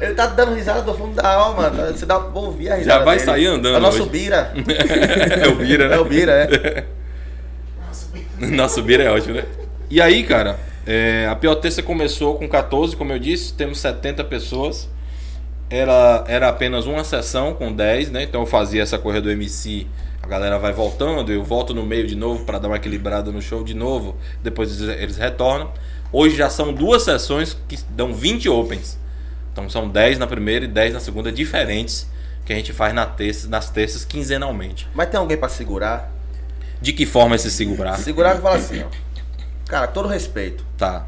Ele tá dando risada do fundo da alma. tá? Você dá pra ouvir a risada Já vai dele. sair andando É o nosso. Bira. é o Bira, né? É o Bira, é. Nosso Bira é ótimo, né? E aí, cara, é, a terça começou com 14, como eu disse, temos 70 pessoas. Era, era apenas uma sessão com 10, né? Então eu fazia essa corrida do MC, a galera vai voltando, eu volto no meio de novo para dar uma equilibrada no show de novo, depois eles, retornam. Hoje já são duas sessões que dão 20 opens. Então são 10 na primeira e 10 na segunda, diferentes, que a gente faz na terça, nas terças quinzenalmente. Mas tem alguém pra segurar? De que forma esse segurar? Segurar e fala assim, ó. Cara, todo respeito. Tá.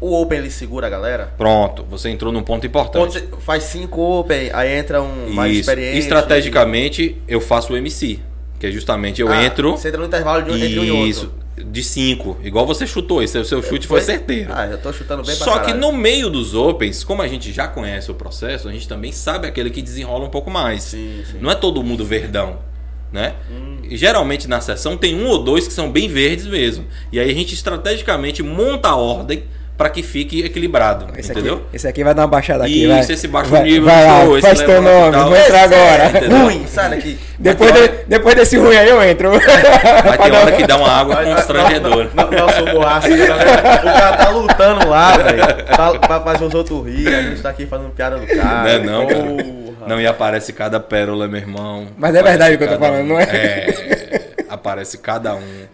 O Open ele segura a galera? Pronto, você entrou num ponto importante. você faz cinco Open, aí entra um mais Isso. experiente. Estrategicamente, eu faço o MC. Que é justamente eu Ah, entro. Você entra no intervalo de um, entre um e outro. Isso. De 5. Igual você chutou. Esse, o seu chute foi, certeiro. Ah, eu tô chutando bem pra Só que no meio dos Opens, como a gente já conhece o processo, a gente também sabe aquele que desenrola um pouco mais. Sim, sim. Não é todo mundo verdão. Né? Hum. Geralmente na sessão tem um ou dois que são bem verdes mesmo. E aí a gente estrategicamente monta a ordem para que fique equilibrado. Esse entendeu? aqui, esse aqui vai dar uma baixada aqui, Isso, vai. esse baixa o vai, nível vai lá, show, esse faz teu nome, vou entrar é agora. entendeu? ruim, sai daqui. Depois, de, depois desse ruim aí eu entro. Vai ter hora que dá uma água constrangedora. Não, Nosso boaço, o cara tá lutando lá, velho. Pra, pra fazer os outros rir. A gente tá aqui fazendo piada do cara. Não é não, cara. Não, e aparece cada pérola, meu irmão. Mas é verdade Aparece o que eu tô cada falando, um. não é? É, aparece cada um.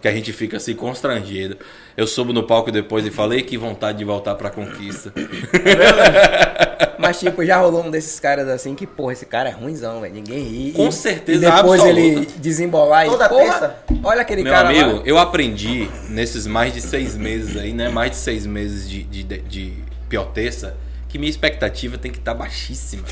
Que a gente fica assim constrangido. Eu subo no palco depois e falei que vontade de voltar pra conquista. Mas, tipo, já rolou um desses caras assim que, porra, esse cara é ruimzão, velho. Ninguém ri. Com certeza E depois absoluta. ele desembolar e. Toda porra, terça. Olha aquele Meu cara amigo, lá. eu aprendi nesses mais de seis meses aí, né? Mais de seis meses de, de, de, de pioteça, que minha expectativa tem que estar baixíssima.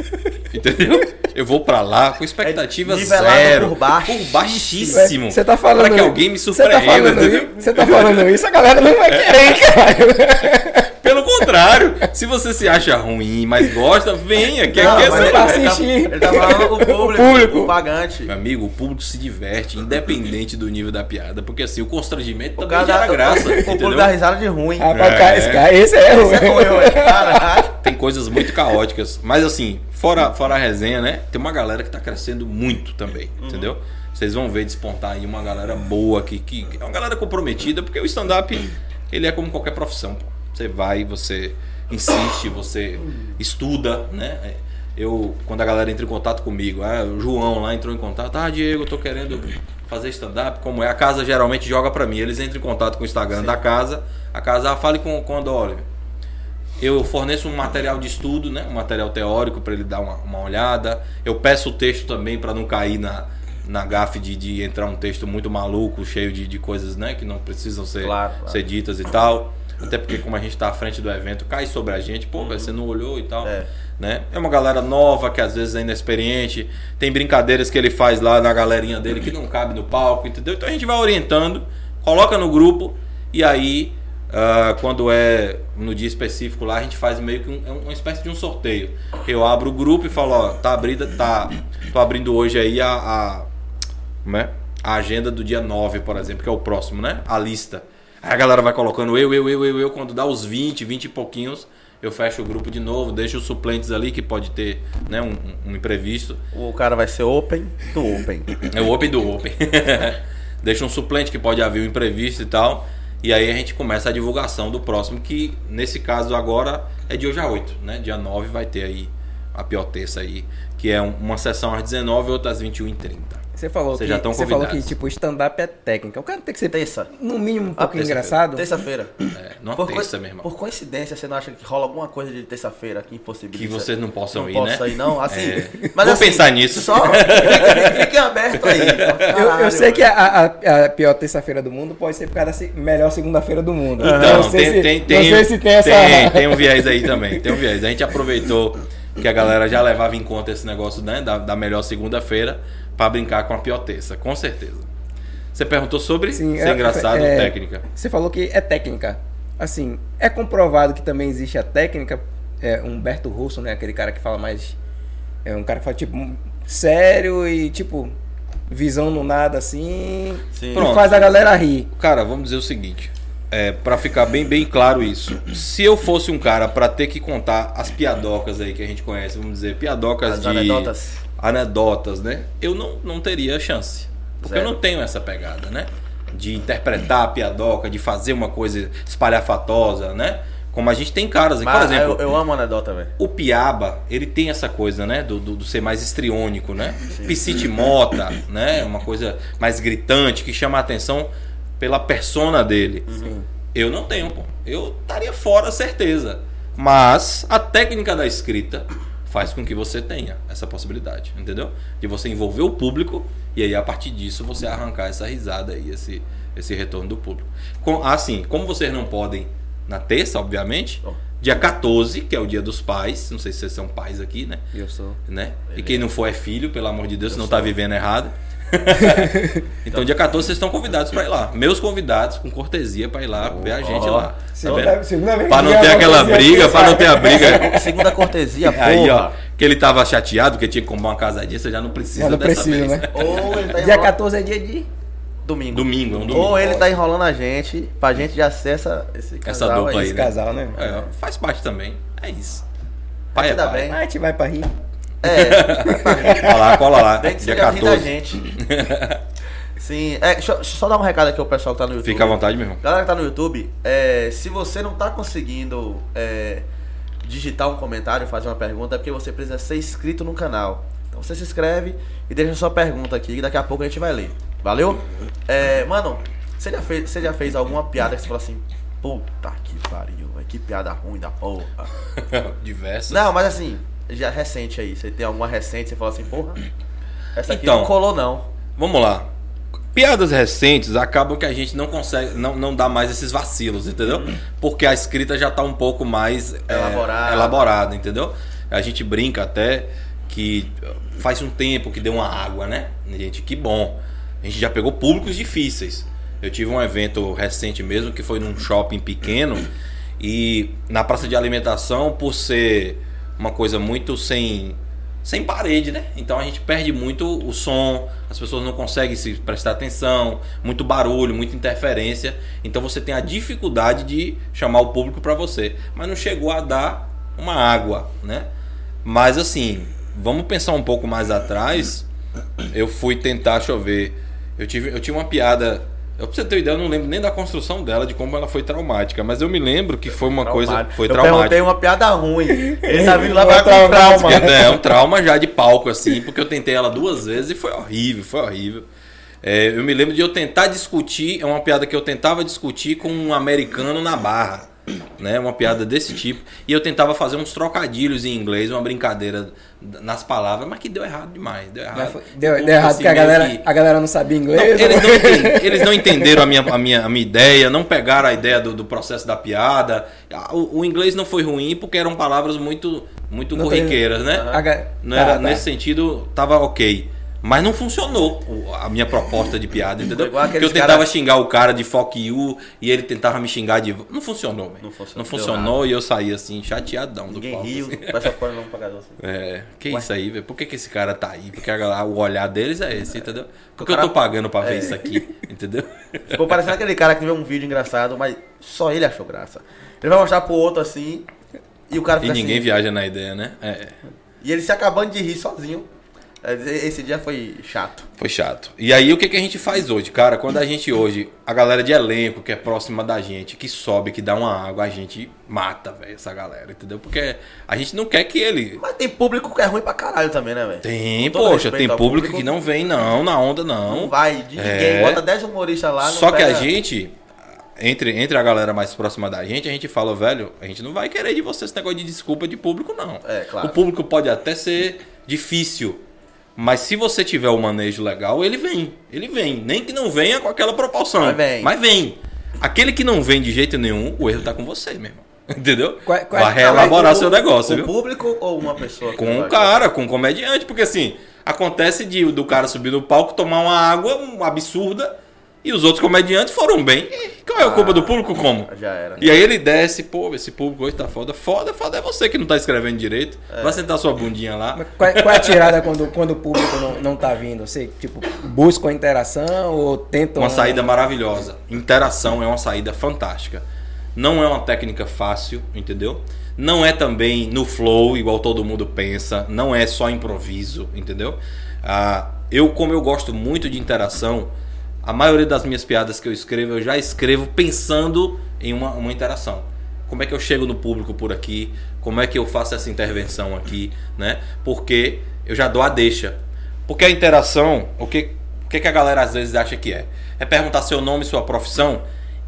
Entendeu? Eu vou pra lá com expectativa É zero. por baixo. Por baixíssimo. Você tá falando. Pra que alguém me tá surpreenda? Você tá falando isso, a galera não vai querer, cara. Pelo contrário, se você se acha ruim, mas gosta, venha. Que Não, aqui é mas só- ele, tá- assistir. ele tá falando com o público, público. o pagante. Meu amigo, o público se diverte, independente do nível da piada. Porque assim, o constrangimento O também cara gera dá, graça. o público dá risada de ruim. Rapaz, É. cara, esse, cara, esse é Esse é ruim. eu, é. Caralho. Tem coisas muito caóticas. Mas assim, fora, fora a resenha, né? Tem uma galera que tá crescendo muito também, entendeu? Vocês vão ver despontar aí uma galera boa que, que é uma galera comprometida, porque o stand-up, ele é como qualquer profissão. pô. Você vai, você insiste, você estuda, né? Eu, quando a galera entra em contato comigo, ah, o João lá entrou em contato, ah, Diego, eu tô querendo fazer stand-up, como é? A casa geralmente joga pra mim, eles entram em contato com o Instagram da casa, a casa, ah, fale com, com a Dolly. Eu forneço um material de estudo, né? um material teórico para ele dar uma, uma olhada. Eu peço o texto também para não cair na, na gafe de, de entrar um texto muito maluco, cheio de, de coisas né? que não precisam ser, Claro, claro. ser ditas e tal. Até porque como a gente está à frente do evento, cai sobre a gente, pô, velho, você não olhou e tal. É. Né? é uma galera nova que às vezes é inexperiente. Tem brincadeiras que ele faz lá na galerinha dele que não cabe no palco, entendeu? Então a gente vai orientando, coloca no grupo e aí ah, quando é no dia específico lá, a gente faz meio que um- é uma espécie de um sorteio. Eu abro o grupo e falo, ó, tá abrida, tá. Tô abrindo hoje aí a, a, é? a agenda do dia 9, por exemplo, que é o próximo, né? A lista. Aí a galera vai colocando eu, eu, eu, eu, eu, quando dá os 20, 20 e pouquinhos, eu fecho o grupo de novo, deixo os suplentes ali, que pode ter né, um, um- um imprevisto. O cara vai ser open do open. É o Open do Open. Deixa um suplente que pode haver um imprevisto e tal. E aí a gente começa a divulgação do próximo, que nesse caso agora é de hoje a 8, né? Dia 9 vai ter aí a pior terça aí, que é um- uma sessão às 19 e outra às 21h30. Você falou Vocês que, já estão você falou que tipo, stand-up é técnica. O cara tem que ser, Terça. no mínimo, um Ah, pouquinho terça-feira. engraçado. Terça-feira. É, numa Por, terça, coi- meu irmão. por coincidência, você não acha que rola alguma coisa de terça-feira que impossibilita? Que vocês não possam não ir, posso né? ir, não? Assim, É. mas Vou assim, pensar nisso. Só fiquem, abertos aí. Eu, eu sei que a, a- a pior terça-feira do mundo pode ser por causa da se- melhor segunda-feira do mundo. Então, não sei tem, se, tem, não tem, sei se tem essa. tem, tem um viés aí também. Tem um viés. A gente aproveitou que a galera já levava em conta esse negócio né, da, da melhor segunda-feira pra brincar com a pior terça, com certeza. Você perguntou sobre Sim, ser é- engraçado é- ou técnica. Você falou que é técnica. Assim, é comprovado que também existe a técnica. É, Humberto Russo, né? Aquele cara que fala mais. É um cara que fala, tipo, sério e, tipo, visão no nada, assim. Sim. Pronto. faz a galera rir. Cara, vamos dizer o seguinte. É, para ficar bem, bem claro isso. Se eu fosse um cara pra ter que contar as piadocas aí que a gente conhece, vamos dizer, piadocas As de anedotas. Anedotas, né? Eu não, não teria chance. Porque Zero. eu não tenho essa pegada, né? De interpretar a piadoca, de fazer uma coisa espalhafatosa, né? Como a gente tem caras, por Mas exemplo, eu, eu amo anedota, velho. o Piaba, ele tem essa coisa, né? Do, do, do ser mais estriônico, né? Piscite Mota, né? Uma coisa mais gritante, que chama a atenção pela persona dele. Eu não tenho, pô. Eu estaria fora, certeza. Mas a técnica da escrita faz com que você tenha essa possibilidade, entendeu? De você envolver o público e aí a partir disso você arrancar essa risada aí, esse, esse retorno do público. Com, assim, como vocês não podem na terça, obviamente, Oh. dia 14, que é o dia dos pais, não sei se vocês são pais aqui, né? Eu sou. né? E quem não for é filho, pelo amor de Deus, não tá vivendo errado. então, dia 14 vocês estão convidados para ir lá. Meus convidados, com cortesia, para ir lá ver a gente lá. Tá Segunda, vendo? segunda vez Pra que não ter aquela briga, pra não ter a briga. Segunda cortesia, porra. Aí, ó, que ele tava chateado, que tinha que comprar uma casadinha, você já não precisa Já não dessa precisa, vez. né? Tá Dia enrolando... 14 é dia de. Domingo. Domingo, é um domingo. Ou ele tá enrolando a gente, pra gente já ser essa, esse Essa casal dupla aí, Esse né? casal, né? É, faz parte também. É isso. Pai é pai. bem. A gente vai pra rir. É, Cola lá, cola lá. que Dia você já ri da 14. gente. Sim, é, deixa, eu- só dar um recado aqui ao pessoal que tá no YouTube. Fica à vontade, meu irmão. Galera que tá no YouTube, é, se você não tá conseguindo é, digitar um comentário, fazer uma pergunta, é porque você precisa ser inscrito no canal. Então você se inscreve e deixa sua pergunta aqui, que daqui a pouco a gente vai ler. Valeu? É, mano, você já, fez, você já fez alguma piada que você falou assim, puta que pariu, que piada ruim da porra. Diversas. Não, mas assim, já recente aí, você tem alguma recente, você fala assim, porra, essa aqui Então. não colou não. Vamos lá. Piadas recentes acabam que a gente não consegue, não, não dá mais esses vacilos, entendeu? Porque a escrita já tá um pouco mais é, Elaborada. elaborada, entendeu? A gente brinca até que faz um tempo que deu uma água, né? Gente, que bom. A gente já pegou públicos difíceis. Eu tive um evento recente mesmo que foi num shopping pequeno E na praça de alimentação, por ser uma coisa muito sem sem parede, né? Então a gente perde muito o som, as pessoas não conseguem se prestar atenção, muito barulho, muita interferência. Então você tem a dificuldade de chamar o público para você, mas não chegou a dar uma água, né? Mas assim, vamos pensar um pouco mais atrás. Eu fui tentar, deixa eu ver. Eu tive, eu tinha uma piada eu, pra você ter ideia, eu não lembro nem da construção dela, de como ela foi traumática. Mas eu me lembro que foi uma coisa. Foi eu traumática. perguntei uma piada ruim. Ele tá vindo lá pra trauma. trauma. É, é um trauma já de palco, assim, porque eu tentei ela duas vezes e foi horrível, foi horrível. É, eu me lembro de eu tentar discutir, é uma piada que eu tentava discutir com um americano na barra. Né, uma piada desse tipo. E eu tentava fazer uns trocadilhos em inglês, uma brincadeira nas palavras, mas que deu errado demais. Deu errado. Foi- Deu, deu errado assim, porque a meio galera, que- a galera não sabia não, inglês. eles, não enten- eles não entenderam a minha, a, minha, a minha ideia, não pegaram a ideia do, do processo da piada. Ah, O, o inglês não foi ruim porque eram palavras muito, muito Não tem- corriqueiras, né? A ga- Não tá, era, tá. Nesse sentido, tava ok. Mas não funcionou a minha proposta de piada, entendeu? Porque eu tentava cara- xingar o cara de fuck you e ele tentava me xingar de. Não funcionou, velho. Não funcionou, Não funcionou e eu saí assim, chateadão do Ninguém palco. riu, assim. o pessoal ficou olhando pra casa assim. É, que isso aí, velho? Por que, que esse cara tá aí? Porque a o olhar deles é esse, entendeu? Porque cara- eu tô pagando pra ver É. isso aqui, entendeu? Ficou parecendo aquele cara que vê um vídeo engraçado, mas só ele achou graça. Ele vai mostrar pro outro assim, e o cara E fica ninguém assim. viaja na ideia, né? É, E ele se acabando de rir sozinho. Esse dia foi chato. foi chato. E aí, o que, que a gente faz hoje? Cara, quando a gente hoje, a galera de elenco que é próxima da gente, que sobe, que dá uma água, a gente mata, velho, essa galera, entendeu? Porque a gente não quer que ele. Mas tem público que é ruim pra caralho também, né, velho? Tem, poxa, tem ao público que não vem, não, na onda, não. Não vai de ninguém. É. Bota 10 humoristas lá. Só que a pega- gente, entre, entre a galera mais próxima da gente, a gente fala, velho, a gente não vai querer de você esse negócio de desculpa de público, não. É, claro. O público pode até ser difícil, mas se você tiver o manejo legal, ele vem. Ele vem. Nem que não venha com aquela proporção. Mas vem. Mas vem. Aquele que não vem de jeito nenhum, o erro tá com você, meu irmão. Entendeu? Qual- qual- vai Ah, mas reelaborar seu negócio, o viu? público ou uma pessoa? Com um vai- cara, com um comediante, porque assim, acontece de do cara subir no palco, tomar uma água absurda, e os outros comediantes foram bem. E qual é a culpa do público como? Já era. E aí ele desce, pô, esse público hoje tá foda. Foda, foda é você que não tá escrevendo direito. Vai sentar sua bundinha lá. Mas Qual, qual é a tirada quando, quando o público não, não tá vindo? Você, tipo, busca a interação ou tenta Uma saída maravilhosa. Interação é uma saída fantástica. Não é uma técnica fácil, entendeu? Não é também no flow, igual todo mundo pensa. Não é só improviso, entendeu? Ah, eu, como eu gosto muito de interação, a maioria das minhas piadas que eu escrevo, eu já escrevo pensando em uma, uma interação. Como é que eu chego no público por aqui? Como é que eu faço essa intervenção aqui, né? Porque eu já dou a deixa. Porque a interação, o que, o que, que a galera às vezes acha que é? É perguntar seu nome, sua profissão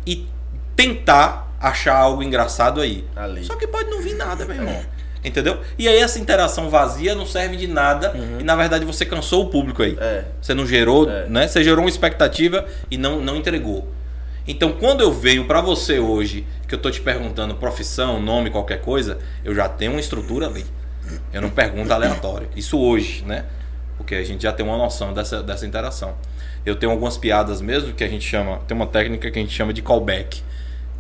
e tentar achar algo engraçado aí. Ali. Só que pode não vir nada, meu irmão. Entendeu? E aí essa interação vazia não serve de nada e na verdade você cansou o público aí. É. Você não gerou, É. né? Você gerou uma expectativa e não, não entregou. Então, quando eu venho pra você hoje, que eu tô te perguntando profissão, nome, qualquer coisa, eu já tenho uma estrutura ali. Eu não pergunto aleatório. Isso hoje, né? Porque a gente já tem uma noção dessa, dessa interação. Eu tenho algumas piadas mesmo que a gente chama, tem uma técnica que a gente chama de callback,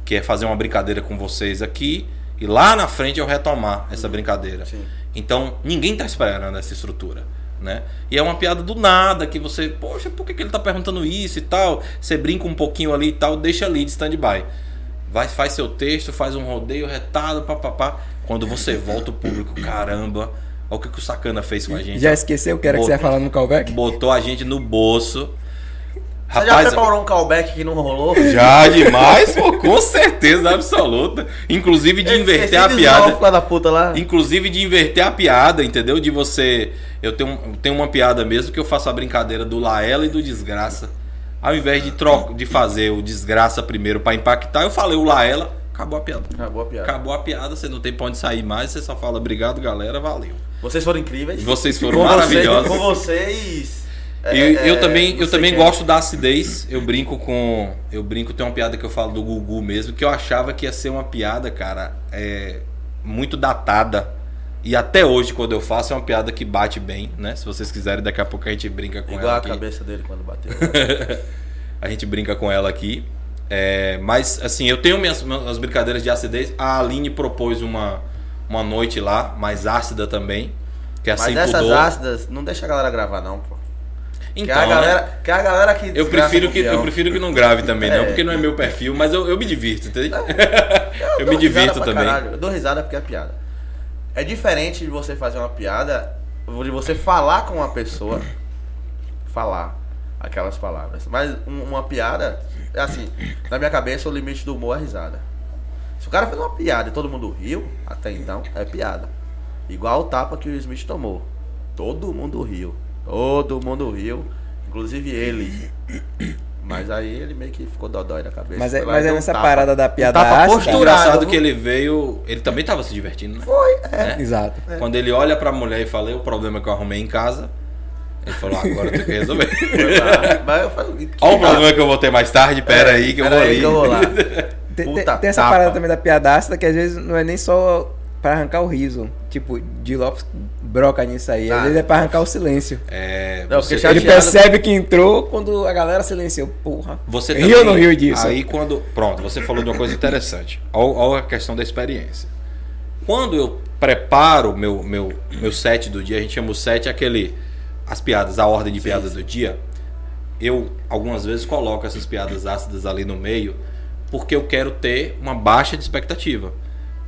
que é fazer uma brincadeira com vocês aqui e lá na frente eu retomar essa brincadeira. Sim. Então, ninguém tá esperando essa estrutura, né? E é uma piada do nada que você, poxa, por que, que ele tá perguntando isso e tal? Você brinca um pouquinho ali e tal, deixa ali de stand-by. Vai, faz seu texto, faz um rodeio retado, papapá. Quando você volta, o público, caramba, olha o que, que o sacana fez com a gente. Já esqueceu o que era que você ia falar no callback? Botou a gente no bolso. Você já preparou um callback que não rolou? já demais, pô, com certeza absoluta. Inclusive de Eu inverter a piada. filho da puta lá. Inclusive de inverter a piada, entendeu? De você. Eu tenho, tenho uma piada mesmo que eu faço a brincadeira do Laela e do Desgraça. Ao invés de, tro de fazer o Desgraça primeiro pra impactar, eu falei o Laela, acabou a piada. Acabou a piada. Acabou a piada, você não tem pra onde sair mais, você só fala obrigado, galera, valeu. Vocês foram incríveis. Vocês foram Com maravilhosos. Vocês, com vocês. É, E eu é, também, eu também é. gosto da acidez. Eu brinco com. Eu brinco, tem uma piada que eu falo do Gugu mesmo, que eu achava que ia ser uma piada, cara, é, muito datada. E até hoje, quando eu faço, é uma piada que bate bem, né? Se vocês quiserem, daqui a pouco a gente brinca com Igual ela a aqui. cabeça dele quando bateu. A gente brinca com ela aqui. É, mas, assim, eu tenho minhas, minhas brincadeiras de acidez. A Aline propôs uma, uma noite lá, mais ácida também. Que é Mas assim pudor. ácidas, não deixa a galera gravar, não, pô. Que, Então, é a né? galera, que é a galera que. Eu prefiro, que, eu prefiro que não grave também, não, É. porque não é meu perfil, mas eu, eu me divirto, entendeu? Eu, dou me divirto também. caralho. Eu dou risada porque é piada. É diferente de você fazer uma piada, de você falar com uma pessoa, falar aquelas palavras. Mas um- uma piada, é assim, na minha cabeça o limite do humor é risada. Se o cara fez uma piada e todo mundo riu, até então, é piada. Igual o tapa que o Smith tomou. Todo mundo riu. Todo mundo riu. Inclusive ele. Mas aí ele meio que ficou dodói na cabeça. Mas é, mas é nessa tapa. parada da Um piada tapa ácida. posturado. Que ele veio. Ele também tava se divertindo, né? Foi, é. Né? Exato. Quando ele olha pra mulher e fala, "E o problema que eu arrumei em casa. Ele falou, agora eu tenho que resolver. Mas eu falei, Olha o problema que eu vou ter mais tarde, pera aí que eu vou aí ali. que eu vou lá. Tem, tem- tem essa tapa. parada também da piada ácida que às vezes não é nem só pra arrancar o riso. Tipo, de Lopes broca nisso aí. Às Ah, vezes é pra arrancar o silêncio. É, Não, você, Ele percebe que entrou quando a galera silenciou. Porra. você Rio ou não riu disso? Aí quando. Pronto, você falou de uma coisa interessante. Olha a questão da experiência. Quando eu preparo meu, meu, meu set do dia, a gente chama o set aquele. As piadas, a ordem de piadas do dia. Eu algumas vezes coloco essas piadas ácidas ali no meio, porque eu quero ter uma baixa de expectativa.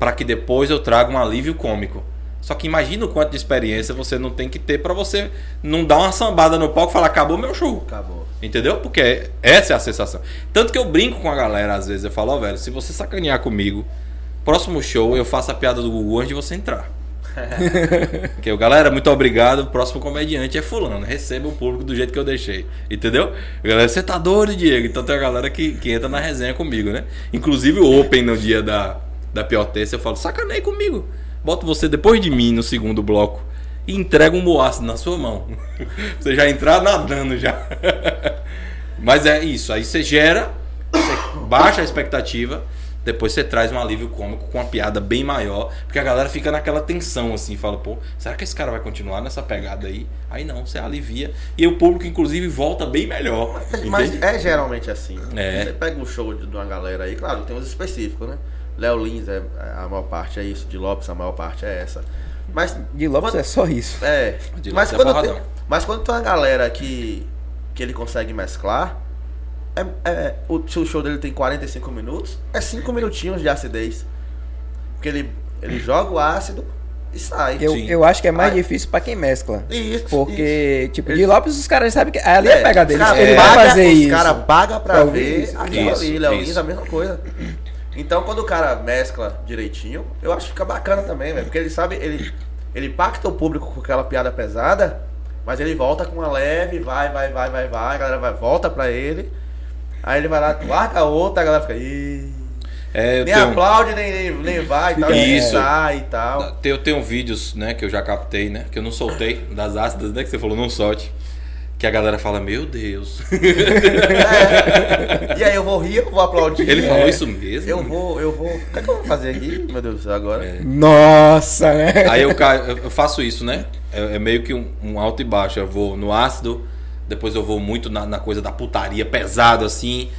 Para que depois eu traga um alívio cômico. Só que imagina o quanto de experiência você não tem que ter para você não dar uma sambada no palco e falar, acabou meu show. Acabou. Entendeu? Porque essa é a sensação. Tanto que eu brinco com a galera às vezes. Eu falo, ó, velho, se você sacanear comigo, próximo show eu faço a piada do Gugu antes de você entrar. que eu, galera, muito obrigado. O próximo comediante é fulano. Receba o público do jeito que eu deixei. Entendeu? Galera, você tá doido, Diego. Então tem a galera que, que entra na resenha comigo, né? Inclusive o Open no dia da, da Piotessa, eu falo, sacanei comigo. Boto você depois de mim no segundo bloco e entrega um moaço na sua mão. você já entrar nadando já. Mas é isso. Aí você gera, você baixa a expectativa, depois você traz um alívio cômico com uma piada bem maior, porque a galera fica naquela tensão assim, fala, pô, será que esse cara vai continuar nessa pegada aí? Aí não, você alivia e o público inclusive volta bem melhor. Mas entende? é geralmente assim. É. Você pega um show de de uma galera aí, claro, tem uns específicos, né? Léo Lins, é, a maior parte é isso. De Lopes, a maior parte é essa. Mas. De Lopes quando- é só isso. É. Mas é quando, porradão. tem, mas quando tem uma galera que, que ele consegue mesclar, é, é- o, se o show dele tem 45 minutos, é 5 minutinhos de acidez. Porque ele, ele joga o ácido e sai. Eu, Sim. eu acho que é mais Aí- difícil pra quem mescla. Isso, Porque, isso. tipo, de Lopes os caras sabem que ali é, a pegada os cara Ele paga- vai fazer os isso. cara paga pra Pra ouvir ver isso. aquilo Isso, ali. Léo a mesma coisa. Então quando o cara mescla direitinho, eu acho que fica bacana também, velho. Porque ele sabe, ele, ele pacta o público com aquela piada pesada, mas ele volta com uma leve, vai, vai, vai, vai, vai, a galera vai, volta pra ele. Aí ele vai lá, larga outra, a galera fica. Ih, É, eu nem tenho- aplaude, nem, nem, nem vai e tal, Isso. sai e tal. Eu tenho vídeos, né, que eu já captei, né, que eu não soltei, das ácidas, né, que você falou, não solte. Que a galera fala, meu Deus. É. E aí eu vou rir, eu vou aplaudir. Ele falou É. isso mesmo? Eu vou, eu vou. O que, é que eu vou fazer aqui? Meu Deus do céu, agora. É. Nossa, né? Aí eu, eu faço isso, né? É, é meio que um, um alto e baixo. Eu vou no ácido, depois eu vou muito na, na coisa da putaria, pesado assim.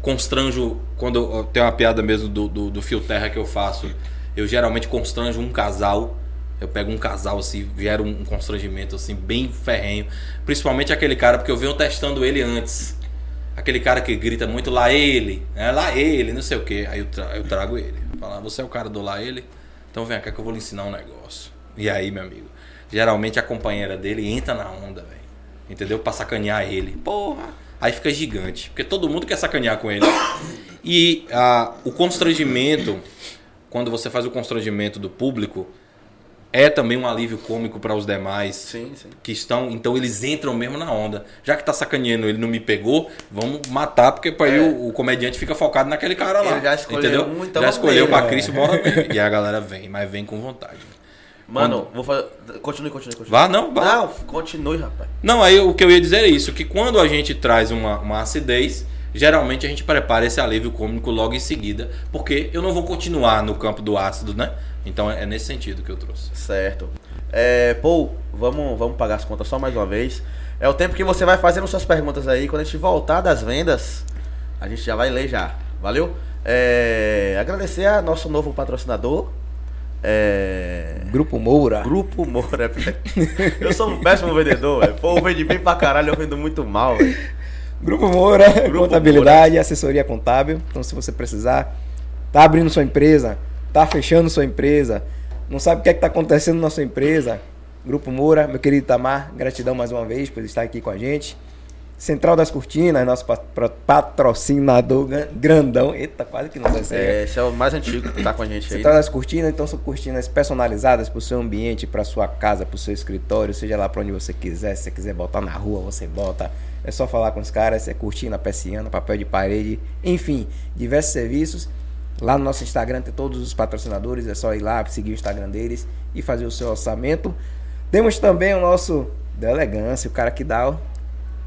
Constranjo, quando eu, tenho uma piada mesmo do, do, do fio terra que eu faço, eu geralmente constranjo um casal. Eu pego um casal assim, gera um, constrangimento assim, bem ferrenho. Principalmente aquele cara, porque eu venho testando ele antes. Aquele cara que grita muito lá ele, né? lá ele, não sei o que. Aí eu, tra- eu trago ele. Falar, você é o cara do lá ele? Então vem cá que eu vou lhe ensinar um negócio. E aí, meu amigo, geralmente a companheira dele entra na onda, velho. Entendeu? Pra sacanear ele. Porra! Aí fica gigante. Porque todo mundo quer sacanear com ele. E ah, o constrangimento, quando você faz o constrangimento do público, é também um alívio cômico para os demais Sim, sim. que estão, então eles entram mesmo na onda. Já que tá sacaneando, ele não me pegou, vamos matar, porque para aí É. o, o comediante fica focado naquele cara lá. Ele já escolheu entendeu? um, então já escolheu nele. pra É. Cristo, bora nele. E a galera vem, mas vem com vontade. Mano, vou fazer. Continue, continue, continue. Vá, não, vá. Não, continue, rapaz. Não, aí o que eu ia dizer é isso, que quando a gente traz uma, uma acidez, geralmente a gente prepara esse alívio cômico logo em seguida, porque eu não vou continuar no campo do ácido, né? Então é nesse sentido que eu trouxe. Certo. É, Paul, vamos, vamos pagar as contas só mais uma vez. É o tempo que você vai fazendo suas perguntas aí. Quando a gente voltar das vendas, A gente já vai ler já. Valeu? É, agradecer a nosso novo patrocinador. É, Grupo Moura. Grupo Moura. Eu sou um péssimo vendedor, velho. Pô, eu vendo bem pra caralho, eu vendo muito mal, velho. Grupo Moura, Grupo contabilidade, assessoria contábil. Então, se você precisar, tá abrindo sua empresa, tá fechando sua empresa, não sabe o que é que tá acontecendo na sua empresa, Grupo Moura, meu querido Tamar, gratidão mais uma vez por estar aqui com a gente. Central das Cortinas, nosso patrocinador gran- grandão. Eita, quase que não vai ser. É, esse é o mais antigo que tá com a gente aí. Central das Cortinas, então são cortinas personalizadas para o seu ambiente, para sua casa, para o seu escritório, seja lá para onde você quiser. Se você quiser botar na rua, você bota. É só falar com os caras, é cortina, persiana, papel de parede, enfim, diversos serviços. Lá no nosso Instagram tem todos os patrocinadores, é só ir lá, seguir o Instagram deles e fazer o seu orçamento. Temos também o nosso da elegância, o cara que dá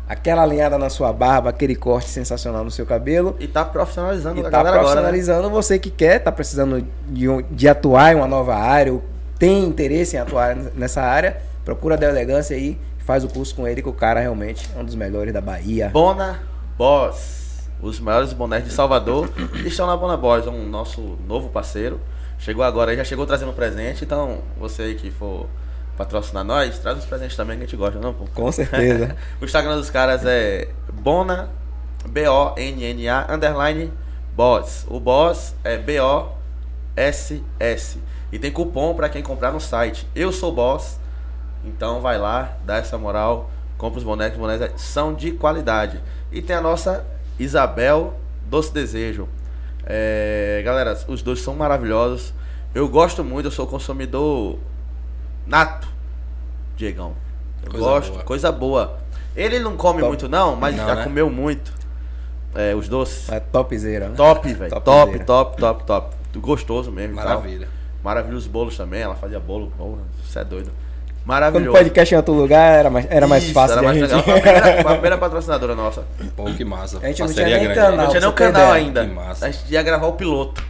aquela alinhada na sua barba, aquele corte sensacional no seu cabelo. E tá profissionalizando E tá galera agora. Né? profissionalizando você que quer, tá precisando de, um- de atuar em uma nova área, ou tem interesse em atuar nessa área, procura a Del Elegância aí, faz o curso com ele, que o cara realmente é um dos melhores da Bahia. Bona Boss. Os maiores bonés de Salvador estão na Bona Boss, um nosso novo parceiro. Chegou agora já chegou trazendo presente. Então, você aí que for patrocinar nós, traz os presentes também que a gente gosta, não, pô? Com certeza. o Instagram dos caras é Bona, B-O-N-N-A, underline Boss. O Boss é B-O-S-S. E tem cupom pra quem comprar no site. Eu sou Boss. Então vai lá, dá essa moral, compra os bonecos, os bonecos são de qualidade. E tem a nossa Isabel Doce Desejo. É, galera, os dois são maravilhosos. Eu gosto muito, eu sou consumidor nato, Diegão. Eu Coisa gosto, boa. coisa boa. Ele não come Top. muito não, mas Não, já né? comeu muito. É, os doces. É topzera, né? Top, velho. Top, Topzera. top, top, top. Gostoso mesmo. tal. Maravilha. Maravilha os bolos também. Ela fazia bolo. Porra, Você é doido. Quando o Maravilhoso. podcast em outro lugar era mais, era mais Isso, fácil era a mais gente... legal. Foi a primeira, foi a primeira patrocinadora nossa. Pô, que massa. A gente não tinha nem canal. Não tinha nem o canal ideia. ainda. Que massa. A gente ia gravar o piloto.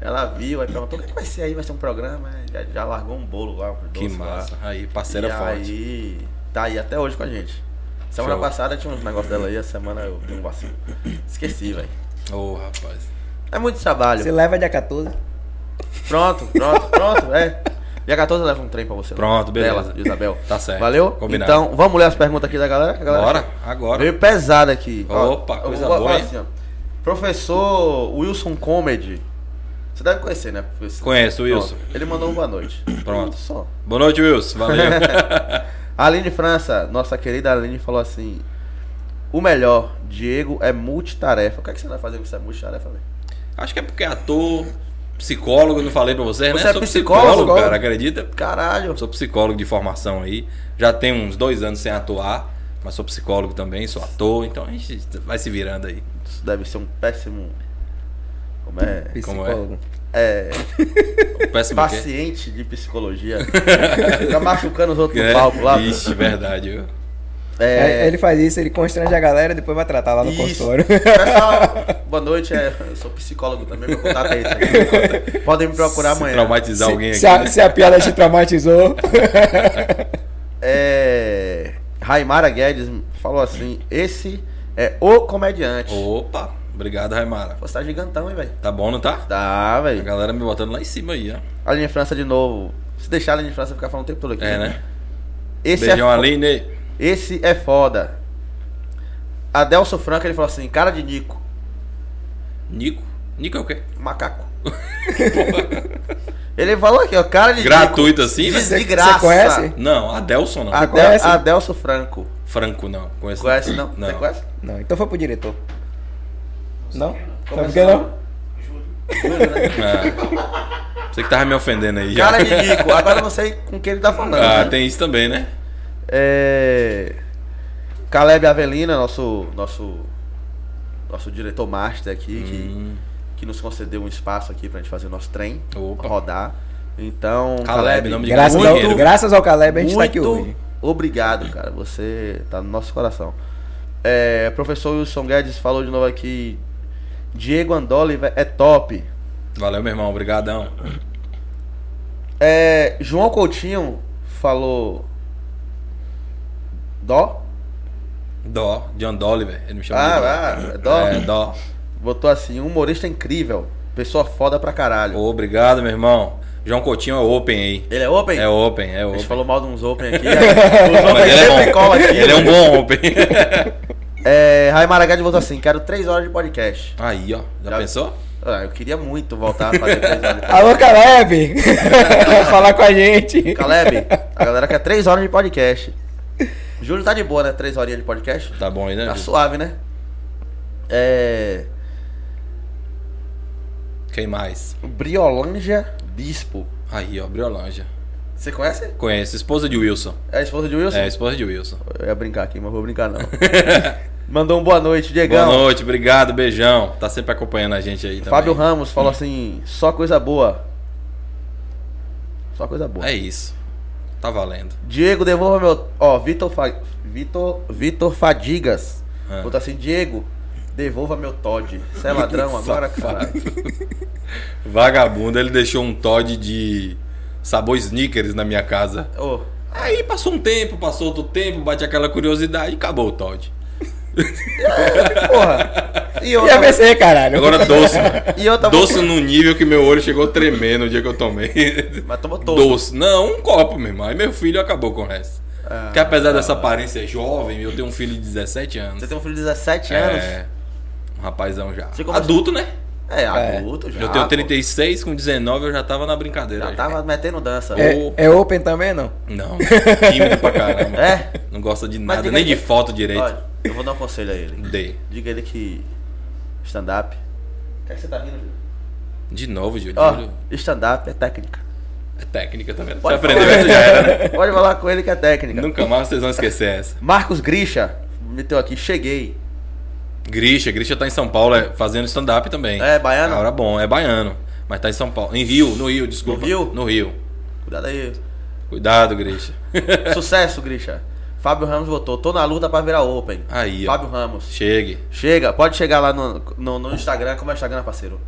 Ela viu, aí perguntou: o que vai ser aí? Vai ser um programa? Já, já largou um bolo lá. Um Que doce lá. massa. Aí, parceira e forte. aí, tá aí até hoje com a gente. Semana Show. passada tinha uns negócios dela aí, a semana eu um vacilo. Esqueci, velho. Ô, rapaz. É muito trabalho. Você leva dia 14. Pronto, pronto, pronto, é. Dia 14 eu levo um trem pra você. Pronto, beleza. Dela, de Isabel. Tá certo. Valeu? Combinado. Então, vamos ler as perguntas aqui da galera? A galera Bora, agora. Veio pesada aqui. Ó, Opa, eu coisa vou boa, assim, ó. Professor Wilson Comedy. Você deve conhecer, né? professor? Conheço o Wilson. Pronto. Ele mandou um boa noite. Pronto. Só. Boa noite, Wilson. Valeu. A Aline França, nossa querida Aline, falou assim: O melhor, Diego é multitarefa. O que, é que você vai fazer com essa multitarefa, velho? Acho que é porque é ator, psicólogo, eu não falei pra vocês, Você né? é Sou psicólogo, psicólogo, cara? acredita? Caralho. Sou psicólogo de formação aí. Já tenho uns dois anos sem atuar, mas sou psicólogo também, sou ator, então a gente vai se virando aí. Isso deve ser um péssimo. Como é? Como é? Psicólogo. É. Péssimo paciente de psicologia. Fica machucando os outros no É, palco lá. Ixi, verdade, viu? É, ele faz isso, ele constrange a galera e depois vai tratar lá no Isso. consultório. Pessoal, boa noite. é, eu sou psicólogo também, meu contato é esse aqui. Podem me procurar Se amanhã. traumatizar alguém aqui. se, a, se a piada te traumatizou. É. Raimara Guedes falou assim: esse é o comediante. Opa, obrigado, Raimara. Você tá gigantão, hein, velho? Tá bom, não tá? Tá, A velho. galera me botando lá em cima aí, ó. A linha França de novo. Se deixar a linha França ficar falando o tempo todo aqui. É, né? Esse Beijão, é fo- Aline. Esse é foda. Adelso Franco, ele falou assim: cara de Nico, Nico. Nico é o quê? macaco. ele falou aqui, ó, cara de Gratuito assim, Nico. De, velho? de graça. Você conhece? Não, Adelson não. Adel, conhece? Adelso Franco. Franco não. Conhece, Conhece não? Não. Você conhece? Não, então foi pro diretor. Não? Como é que que é? não? Ah. Você que tava me ofendendo aí. já. Cara de Nico. Agora eu não sei com quem ele tá falando. Ah, né? tem isso também, né? É... Caleb Avelina, nosso, nosso, nosso diretor master aqui, Hum. que, que nos concedeu um espaço aqui pra gente fazer o nosso trem, Opa. rodar. Então, Caleb, nome de Graças, Muito- ao, graças ao Caleb a gente tá aqui muito hoje. obrigado, cara. Você tá no nosso coração. É, professor Wilson Guedes falou de novo aqui. Diego Andoli é top. Valeu, meu irmão. Obrigadão. É, João Coutinho falou. Dó? Dó, John Dolliver. Ele me chama de Ah, ah, é Dó? É, Dó. Botou assim, um humorista incrível. Pessoa foda pra caralho. Obrigado, meu irmão. João Coutinho é open aí. Ele é open? É open, é A open. gente falou mal de uns open aqui. Os open ele é sempre bom. cola aqui. Ele é um bom open. É, Rai Maragade botou assim, quero três horas de podcast. Aí, ó. Já, Já- pensou? Ah, eu queria muito voltar a fazer três horas de podcast. Alô, Caleb! Falar com a gente. Caleb, a galera quer três horas de podcast. Júlio tá de boa, né? Três horinhas de podcast. Tá bom aí, né? Tá suave, né? É. Quem mais? Briolândia Bispo. Aí, ó, Briolândia. Você conhece? Conheço, esposa de Wilson. É a esposa de Wilson? É, esposa de Wilson. Eu ia brincar aqui, mas vou brincar não. Mandou um boa noite, Diegão. Boa noite, obrigado, beijão. Tá sempre acompanhando a gente aí também. Fábio Ramos falou assim: só coisa boa. Só coisa boa. É isso. Tá valendo. Diego, devolva meu. Ó, Vitor Fa... Vitor... Vitor Fadigas. Ah. Botou assim: Diego, devolva meu Todd. Você é ladrão agora, cara? Vagabundo, ele deixou um Todd de sabor sneakers na minha casa. Ô, Aí passou um tempo, passou outro tempo, bate aquela curiosidade e acabou o Todd. porra. E E a outra, PC, caralho? Agora doce, mano. e outra Doce num nível que meu olho chegou a tremer no dia que eu tomei. Mas tomou todo. Doce. Não, um copo, meu irmão. Aí meu filho acabou com o resto. Ah, Porque apesar dessa aparência jovem, eu tenho um filho de 17 anos. Você tem um filho de 17 anos? É. Um rapazão já. Você começou- Adulto, né? É, adulto já. eu tenho pô. 36, com 19 eu já tava na brincadeira. Já tava metendo dança. É, é open também, não? Não, tímido pra caramba. É? Não gosta de nada, nem aí- de foto direito. Olha, eu vou dar um conselho a ele. Dei. Diga ele que stand-up. O que, é que você tá rindo, Júlio? De novo, Júlio. Ó, stand-up é técnica. É técnica, tá vendo? Você Pode aprendeu essa já era, né? Pode falar com ele que é técnica. Nunca mais vocês vão esquecer essa. Marcos Grisha meteu aqui, cheguei. Grisha, Grisha tá em São Paulo é, fazendo stand-up também. É, baiano? Cara bom, é baiano. Mas tá em São Paulo. Em Rio, no Rio, desculpa. No Rio? No Rio. Cuidado aí. Cuidado, Grisha. Sucesso, Grisha. Fábio Ramos votou. Tô na luta pra virar open. Aí, ó. Fábio Ramos. Chegue. Chega, pode chegar lá no, no, no Instagram. Como é o Instagram, parceiro?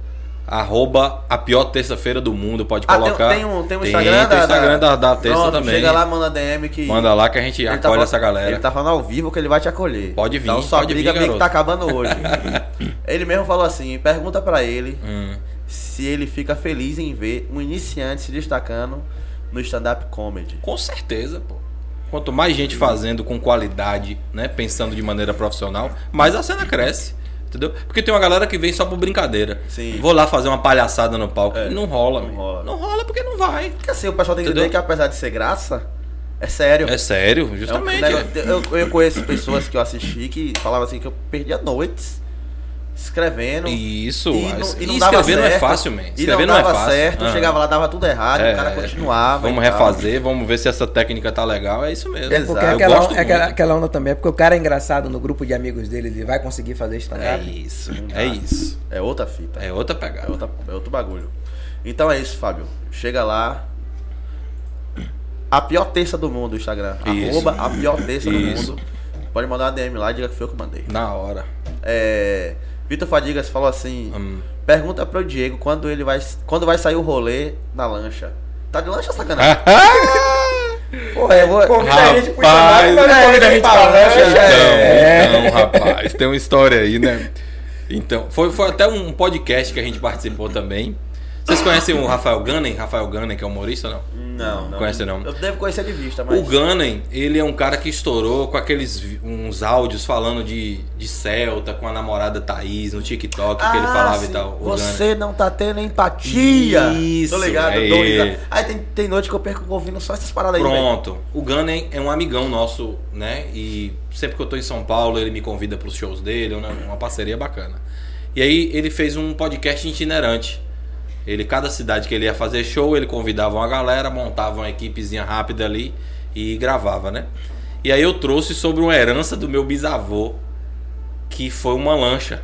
Arroba a pior terça-feira do mundo. Pode Ah, tem, colocar. tem um, tem um Instagram tem o Instagram da, da terça Pronto, também. Chega lá, manda DM que. Manda lá que a gente Ele acolhe tá falando- essa galera. Ele tá falando ao vivo que ele vai te acolher. Pode vir, Então só pode briga vir, meio que tá acabando hoje. ele mesmo falou assim: pergunta pra ele Hum. se ele fica feliz em ver um iniciante se destacando no stand-up comedy. Com certeza, pô. Quanto mais gente fazendo com qualidade, né? Pensando de maneira profissional, mais a cena cresce. Entendeu? Porque tem uma galera que vem só por brincadeira. Sim. Vou lá fazer uma palhaçada no palco. É, não rola, não rola. Não rola porque não vai. Porque assim, o pessoal tem que entender que apesar de ser graça, é sério. É sério, É justamente. negócio- eu, eu conheço pessoas que eu assisti que falavam assim que eu perdia noites escrevendo. Isso. E mas- não, e não e dava escrever não é fácil, man. E não Escrever não, é dava fácil. certo, Ah. chegava lá, dava tudo errado, o cara É, continuava. Vamos refazer, vamos ver se essa técnica tá legal. É isso mesmo. Exato. Porque Eu aquela, gosto é aquela, muito. aquela onda também, é porque o cara é engraçado no grupo de amigos dele, ele vai conseguir fazer É stand-up. isso. É isso. É outra fita. É outra É, pegada. outra, é outro bagulho. Então é isso, Fábio. Chega lá. A pior terça do mundo, o Instagram. Isso. Arroba a pior terça do Isso. mundo. Pode mandar uma DM lá e diga que foi eu que mandei. Na hora. É, Vitor Fadigas falou assim: Hum. pergunta pro Diego quando ele vai. Quando vai sair o rolê na lancha. Tá de lancha sacanagem? Porra, eu vou. Convida a gente pro convida a gente pra lancha. Então, É. então, rapaz, tem uma história aí, né? Então, foi, foi até um podcast que a gente participou também. Vocês conhecem o Rafael Gunning? Rafael Gunning, que é humorista, não? Não, não. Conhece não? Eu devo conhecer de vista, mas. O Gunning, ele é um cara que estourou com aqueles uns áudios falando de, de Celta com a namorada Thaís no TikTok que ele Ah, falava sim. e tal. O Gunning. Você não tá tendo empatia. Isso, Tô ligado, é tô ligado. Aí tem, tem noite que eu perco ouvindo só essas paradas aí. velho. Pronto. O Gunning é um amigão nosso, né? E sempre que eu tô em São Paulo, ele me convida pros shows dele, é uma, uma parceria bacana. E aí ele fez um podcast itinerante. Ele, cada cidade que ele ia fazer show, ele convidava uma galera, montava uma equipezinha rápida ali e gravava, né? E aí eu trouxe sobre uma herança do meu bisavô, que foi uma lancha.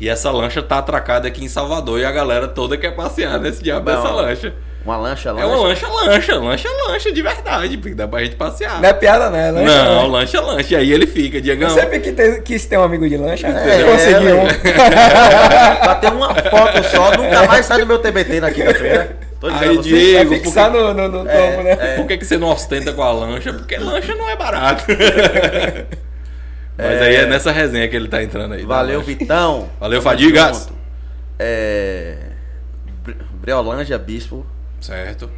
E essa lancha tá atracada aqui em Salvador e a galera toda quer passear nesse diabo dessa lancha. Uma lancha, lancha. É uma lancha, lancha, lancha, lancha de verdade, porque dá pra gente passear. Não é piada, né? Lancha, Não, né? lancha, lancha. E aí ele fica, Diegão. Eu sempre que te- quis ter um amigo de lancha, É, eu consegui é, um. Pra ter uma foto só, nunca mais sai do meu TBT na quinta-feira. Tô dizendo Aí. Diego, Vai fixar no, no, no É, tomo, né? é. Por que, que você não ostenta com a lancha? Porque lancha não é barato. aí é nessa resenha que ele tá entrando aí. Valeu, Tá, Vitão. Valeu, Fadigas. É. Bre- Breolândia Bispo Certo.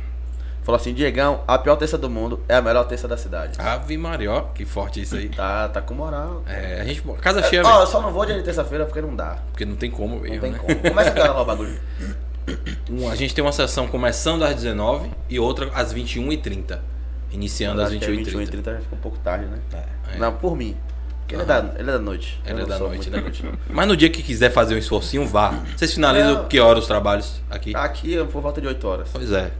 falou assim: Diegão, a pior terça do mundo é a melhor terça da cidade. Ave Maria, ó, que forte isso aí. Tá, tá com moral. É, a gente. Casa cheia, Ó, eu só não vou dia de terça-feira porque não dá. Porque não tem como Não mesmo, tem né? como. Começa a cara lá o bagulho. A gente tem uma sessão começando às 19 e outra às 21h30. Iniciando às Acho que é 21h30. 21 e 30 já fica um pouco tarde, né? É. Não, por mim. Porque ele, é da, ele é da noite. Ele é da noite, muito né? da noite. Mas no dia que quiser fazer um esforcinho, vá. Vocês finalizam Não. que hora os trabalhos aqui? Aqui é por volta de 8 horas. Pois é.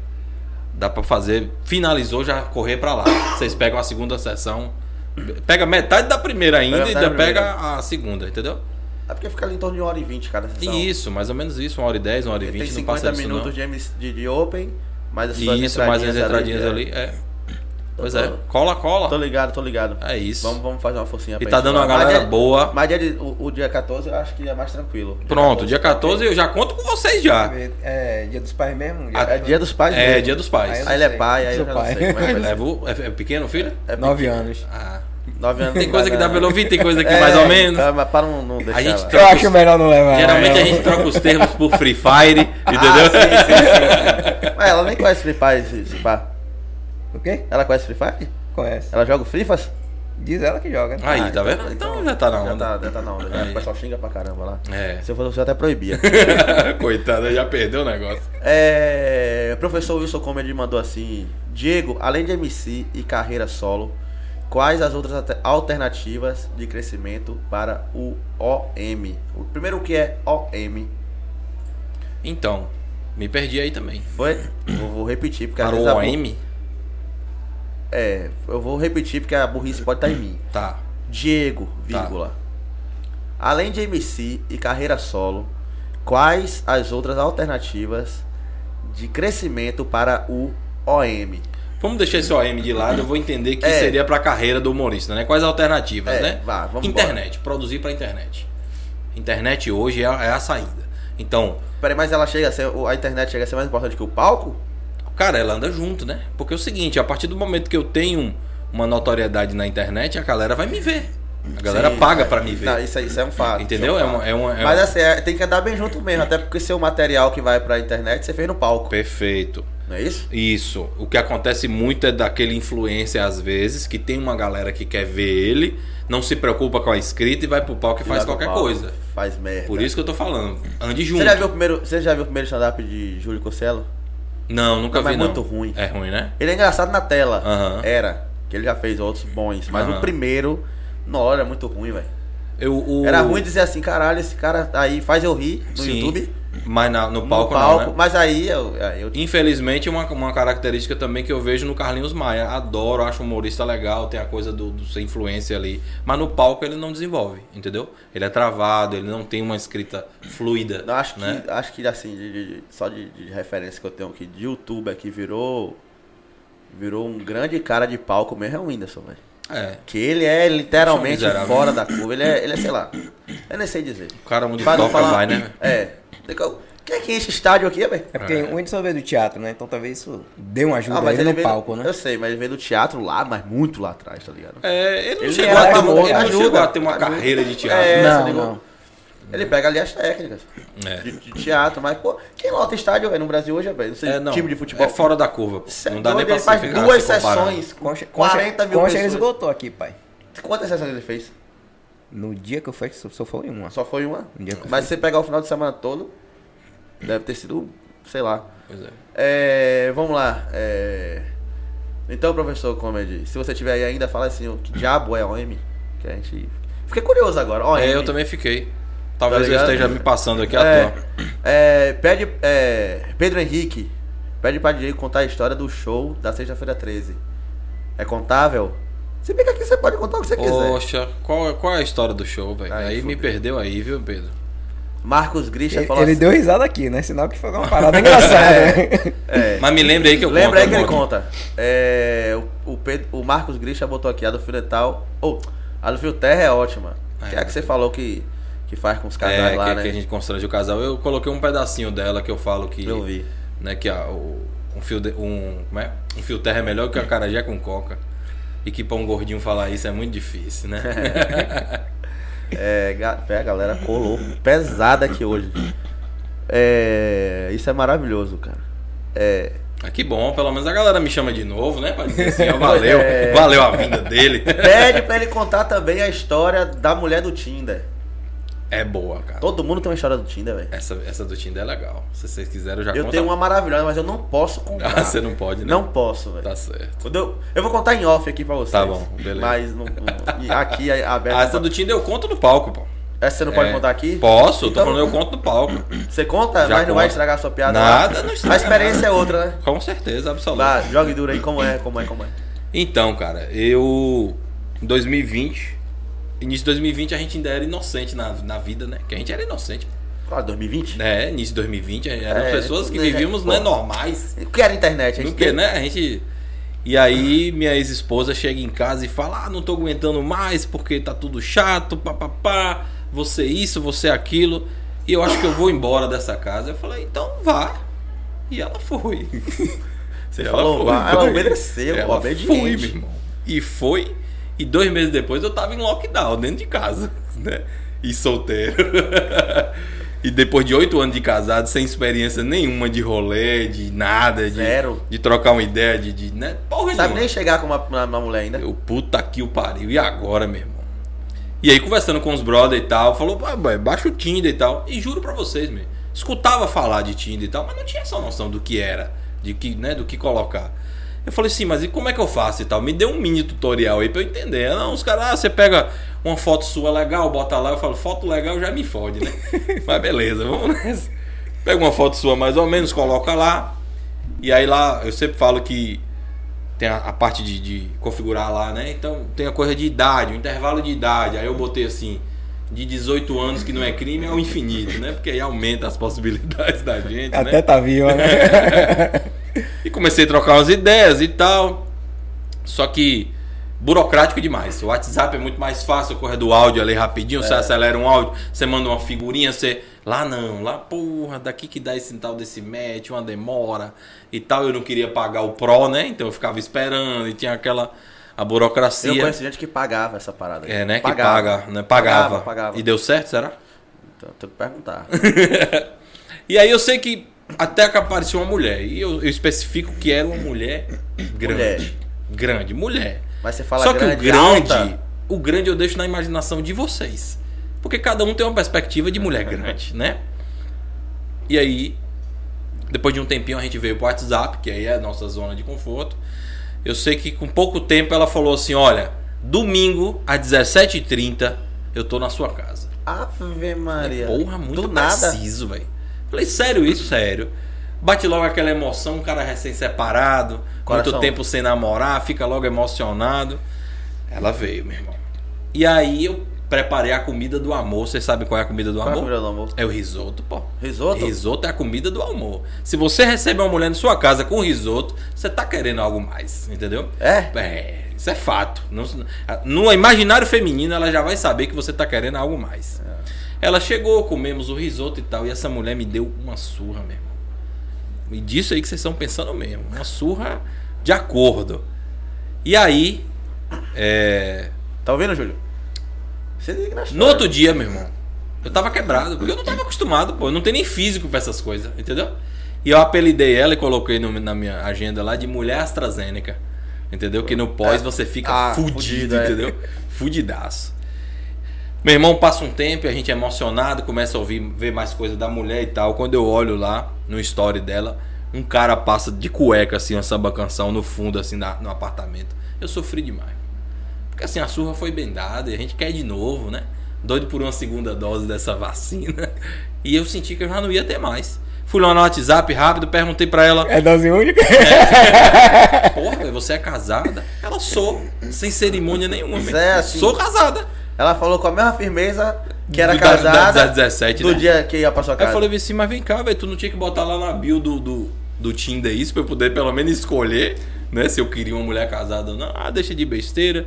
Dá pra fazer. Finalizou, já correr pra lá. Vocês pegam a segunda sessão. Pega metade da primeira ainda Pega e ainda da pega a segunda, entendeu? É porque fica ali em torno de 1 hora e 20 cada sessão. Isso, mais ou menos isso. Uma hora e 10, uma hora e Ele tem 20. Não passa 50 disso, minutos não. de, de, Open, mais as suas Isso, mais as entradinhas entradinhas ali. É. Pois Tô- é. Cola, cola. Tô ligado, tô ligado. É isso. Vamos, vamos fazer uma forcinha E pra tá gente dando uma galera Mas dia- boa. Mas dia de- o, o dia 14 eu acho que é mais tranquilo. Pronto, dia 14 eu já conto com vocês já. É dia dos pais mesmo? Ah, É dia dos pais É, mesmo. dia dos pais. Aí eu Aí ele é pai, aí eu já não pai. sei como é ser. Leva o- é, é pequeno, filho? É Nove anos. Ah. Nove anos Tem coisa que dá pelo ouvir, tem coisa que É, mais ou menos. tá, mas para não, não deixar gente lá. troca- Eu acho melhor não levar. Geralmente não. a gente troca os termos por Free Fire, Ah, entendeu? sim, sim, sim. Mas ela nem conhece Free Fire, esse pá. O quê? Ela conhece Free Fire? Conhece. Ela joga o Frifas? Diz ela que joga. né? Aí, Ah, tá vendo? Então já tá na Já onda. tá, já tá na onda. já. Aí. O pessoal xinga pra caramba lá. É. Se eu fosse você, até proibia. Coitada, já perdeu o negócio. É, o professor Wilson Comedy mandou assim: Diego, além de MC e carreira solo, quais as outras alter- alternativas de crescimento para o OM? O primeiro o que é OM? Então, me perdi aí também. Foi? Eu vou repetir porque às Para o vezes a bu- OM? É, eu vou repetir porque a burrice pode estar em mim. Tá. Diego, Tá. vírgula. Além de MC e carreira solo, quais as outras alternativas de crescimento para o OM? Vamos deixar esse OM de lado, eu vou entender que É. seria pra carreira do humorista, né? Quais alternativas, É, né? vá, vamos internet, produzir pra internet. Internet hoje é a, é a saída. Então, Peraí, mas ela chega a ser. A internet chega a ser mais importante que o palco? Cara, ela anda junto, né? Porque é o seguinte, a partir do momento que eu tenho uma notoriedade na internet, a galera vai me ver. A galera Sim, paga é. pra me ver. Não, isso, isso é um fato. Entendeu? É um fato. é uma, é Mas uma- assim, é- tem que andar bem junto mesmo, até porque seu material que vai pra internet você fez no palco. Perfeito. Não é isso? Isso. O que acontece muito é daquele influencer, às vezes, que tem uma galera que quer ver ele, não se preocupa com a escrita e vai pro palco e faz qualquer palco, coisa. Faz merda. Por isso que eu tô falando. Ande junto. Você já viu o primeiro, você já viu o primeiro stand-up de Júlio Cosselo? Não, nunca Não, vi é muito ruim. É ruim, né? Ele é engraçado na tela. Era. Que ele já fez outros bons. Mas o primeiro, não, olha, é muito ruim, velho. O... Era ruim dizer assim, caralho, esse cara aí faz eu rir no Sim, YouTube. Mas na- no No palco, palco, não, né? mas aí eu, eu Infelizmente, uma, uma característica também que eu vejo no Carlinhos Maia. Adoro, acho um humorista legal, tem a coisa do, do ser influência ali. Mas no palco ele não desenvolve, entendeu? Ele é travado, ele não tem uma escrita fluida. Não, acho que, né? acho que assim, de- de- só de, de referência que eu tenho aqui de YouTube aqui, virou. Virou um grande cara de palco mesmo, é o Whindersson, velho. É. Que ele é literalmente fora da curva. Ele é, ele é, sei lá. Eu nem sei dizer. O cara onde não toca vai, né? É. Quem é que enche estádio aqui, velho? É porque É. o Whindersson veio do teatro, né? Então talvez isso dê uma ajuda Ah, mas ele ele no veio, palco, né? Eu sei, mas ele veio do teatro lá, mas muito lá atrás, tá ligado? É, ele não Ele chegou, a ter, ele não chegou a ter uma ajuda. carreira de teatro. É, Não, não. Ele pega ali as técnicas É. de, de teatro, mas, pô, quem lota estádio velho, no Brasil hoje, velho? Não sei, É, não. time de futebol. É fora da curva. é Não dá nem pra ele faz duas se sessões, com Concha, 40 mil Concha ele pessoas. esgotou aqui, pai. Quantas sessões ele fez? No dia que eu fui, só, foi uma. Só foi uma? Um dia que eu Mas você pegar o final de semana todo, deve ter sido, sei lá. Pois é. É, vamos lá. é, Então, professor Comedy, se você tiver aí ainda, fala assim, o que diabo é OM? Que a gente... Fiquei curioso agora. OM. É, eu também fiquei. Talvez Tá eu esteja me passando aqui à É, toa. é, pede, é, Pedro Henrique, pede pra Diego contar a história do show da sexta-feira 13. É contável? Se bem que aqui você pode contar o que você quiser. Poxa, qual, qual é a história do show, velho? Aí, Aí me perdeu aí, viu, Pedro? Marcos Grisha Ele, falou ele assim. deu risada aqui, né? Sinal que foi uma parada engraçada. né? É, Mas me lembre aí que eu Lembra aí conto. que ele conta. É, o, o, Pedro- o Marcos Grisha botou aqui, a do Fio Dental. Ou, a do Fio Terra é ótima. Que é a que você falal que, que faz com os casais É, lá, que, né? que a gente constrange o casal. Eu coloquei um pedacinho dela que eu falo que. Eu vi. Né, que a, o, um fio de- um, como é? Um fio terra é melhor que a carajé com coca. E que pra um gordinho falar isso é muito difícil, né? É, a galera colou pesada aqui hoje. É, isso é maravilhoso, cara. É, Ah, que bom, pelo menos a galera me chama de novo, né? Pra dizer assim, ó, valeu, É. valeu a vinda dele. pede pra ele contar também a história da mulher do Tinder. É boa, cara. Todo mundo tem uma história do Tinder, velho. Essa, essa do Tinder é legal. Se vocês quiserem, eu já Eu conto. tenho uma maravilhosa, mas eu não posso contar. Ah, você não pode, né? Não posso, velho. Tá certo. Quando Eu, eu vou contar em off aqui pra vocês. Tá bom, beleza. Mas não, não- aqui é aberto. Ah, essa do Tinder eu conto no palco, pô. Essa você não pode É. contar aqui? Posso, eu tô Então- falando, eu conto no palco. Você conta, Já mas não vai estragar a sua piada. Nada, não estraga A experiência é outra, né? Com certeza, absoluta. Vá, jogue duro aí como é, como é, como é. Então, cara, eu. Em 2020. Início de 2020 a gente ainda era inocente na, na vida, né? Que a gente era inocente. Qual, 2020? né? Início de 2020, eram É, pessoas que né, vivíamos né, normais. O que era internet? A gente tem- né? A gente. E aí, minha ex-esposa chega em casa e fala: Ah, não tô aguentando mais porque tá tudo chato, papapá, você isso, você aquilo. E eu acho que eu vou embora dessa casa. Eu falei: Então vá. E ela foi. Você falou, vá, ela obedeceu, ela obediente. foi, meu irmão. E foi. E dois meses depois eu tava em lockdown, dentro de casa, né? E solteiro. e depois de oito anos de casado, sem experiência nenhuma de rolê, de nada, de, Zero. de trocar uma ideia, de. de né? Porra Sabe nem chegar com uma, uma, uma mulher ainda. Eu, puta que o pariu. E agora, meu irmão? E aí, conversando com os brother e tal, falou, "Ah, boy, baixa o Tinder e tal. E juro pra vocês, meu. Escutava falar de Tinder e tal, mas não tinha essa noção do que era, de que, né, do que colocar. Eu falei assim, mas e como é que eu faço e tal? Me deu um mini tutorial aí pra eu entender. Não, os caras, ah, você pega uma foto sua legal, bota lá. Eu falo, foto legal já me fode, né? mas beleza, vamos nessa. Pega uma foto sua mais ou menos, coloca lá. E aí lá, eu sempre falo que tem a, a parte de, de configurar lá, né? Então tem a coisa de idade, o intervalo de idade. Aí eu botei assim, de 18 anos que não é crime ao infinito, né? Porque aí aumenta as possibilidades da gente, Até né? tá viva, né? E comecei a trocar umas ideias e tal. Só que burocrático demais. O WhatsApp é muito mais fácil, correr do áudio ali rapidinho, você acelera um áudio, você manda uma figurinha, você. Lá não, lá, porra, daqui que dá esse tal desse match, uma demora e tal. Eu não queria pagar o Pro, né? Então eu ficava esperando e tinha aquela. A burocracia. Eu conheço gente que pagava essa parada. aí. É, né? Que Pagava. paga, né? Pagava. Pagava, pagava. E deu certo, será? Então, tenho que perguntar. E aí eu sei que até que apareceu uma mulher. E eu, eu especifico que era uma mulher grande. Mulher. Grande, mulher. Mas você fala Só que grande, o grande, alta. o grande eu deixo na imaginação de vocês. Porque cada um tem uma perspectiva de mulher grande, né? E aí, depois de um tempinho a gente veio pro WhatsApp, que aí é a nossa zona de conforto. Eu sei que com pouco tempo ela falou assim: "Olha, domingo às 17h30 eu tô na sua casa". Ave Maria. Porra, muito Do preciso, velho. Falei, sério isso? Sério. Bate logo aquela emoção, um cara recém-separado, muito tempo sem namorar, fica logo emocionado. Ela veio, meu irmão. E aí eu preparei a comida do amor. Vocês sabem qual é a comida do Qual é a amor? comida do amor? É o risoto, pô. Risoto? Risoto é a comida do amor. Se você recebe uma mulher na sua casa com risoto, você tá querendo algo mais, entendeu? É? É, isso é fato. No, no imaginário feminino, ela já vai saber que você tá querendo algo mais. Ela chegou, comemos o risoto e tal, e essa mulher me deu uma surra, meu irmão. E disso aí que vocês estão pensando mesmo. Uma surra de acordo. E aí, é, Tá ouvindo, Júlio? Você liga na no história. outro dia, meu irmão, eu tava quebrado, porque eu não tava acostumado, pô. Eu não tenho nem físico pra essas coisas, entendeu? E eu apelidei ela e coloquei no- na minha agenda lá de mulher AstraZeneca. Entendeu? Que no pós É. você fica Ah, fudido, fudido, é. entendeu? Fudidaço. Meu irmão passa um tempo e a gente é emocionado, começa a ouvir, ver mais coisas da mulher e tal. Quando eu olho lá no story dela, um cara passa de cueca, assim, uma samba canção no fundo, assim, na- no apartamento. Eu sofri demais. Porque assim, a surra foi bem dada e a gente quer de novo, né? Doido por uma segunda dose dessa vacina. E eu senti que eu já não ia ter mais. Fui lá no WhatsApp rápido, perguntei pra ela: É dose única? Porra, velho, você é casada? Ela sou, sem cerimônia nenhuma. Mas velho. é assim. Sou casada. Ela falou com a mesma firmeza que era Do- da- da- casada da 17, do né? dia que ia pra sua Aí casa. eu falei assim, mas vem cá, velho, tu não tinha que botar lá na bio do, do, do Tinder isso pra eu poder pelo menos escolher, né? Se eu queria uma mulher casada ou não. Ah, deixa de besteira.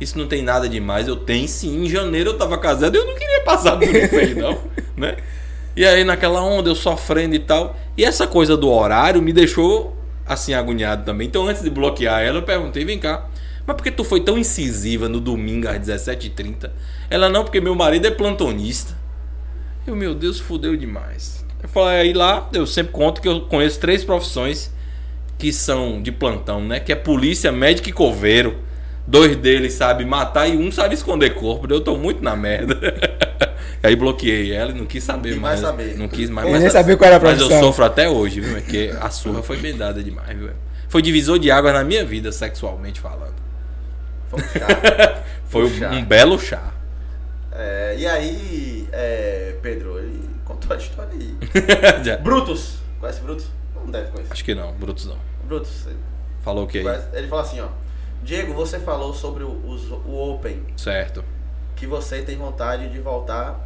Isso não tem nada demais. Eu tenho sim. Em janeiro eu tava casado e eu não queria passar por isso aí, não, né? E aí naquela onda eu sofrendo e tal. E essa coisa do horário me deixou assim agoniado também. Então antes de bloquear ela, eu perguntei, vem cá, Mas por que tu foi tão incisiva no domingo às 17h30? Ela não, porque meu marido é plantonista. Eu, meu Deus, fudeu demais. Eu falei, aí lá, eu sempre conto que eu conheço três profissões que são de plantão, né? Que é polícia, médico e coveiro. Dois deles sabem matar e um sabe esconder corpo. Eu tô muito na merda. aí bloqueei ela e não quis saber quis mais. mais saber. Não quis mais. Mas- nem saber qual era a Mas eu profissão. sofro até hoje, viu? É que a surra foi bem dada demais, viu? Foi divisor de água na minha vida, sexualmente falando. Foi um chá. Foi Chá. um belo chá. É, e aí, é, Pedro, ele contou a história aí. Brutus. Conhece Brutus? Não deve conhecer. Acho que não, Brutus não. Brutus. Falou o conhece- Ele fala assim, ó. Diego, você falou sobre o, os- o Open, Certo. que você tem vontade de voltar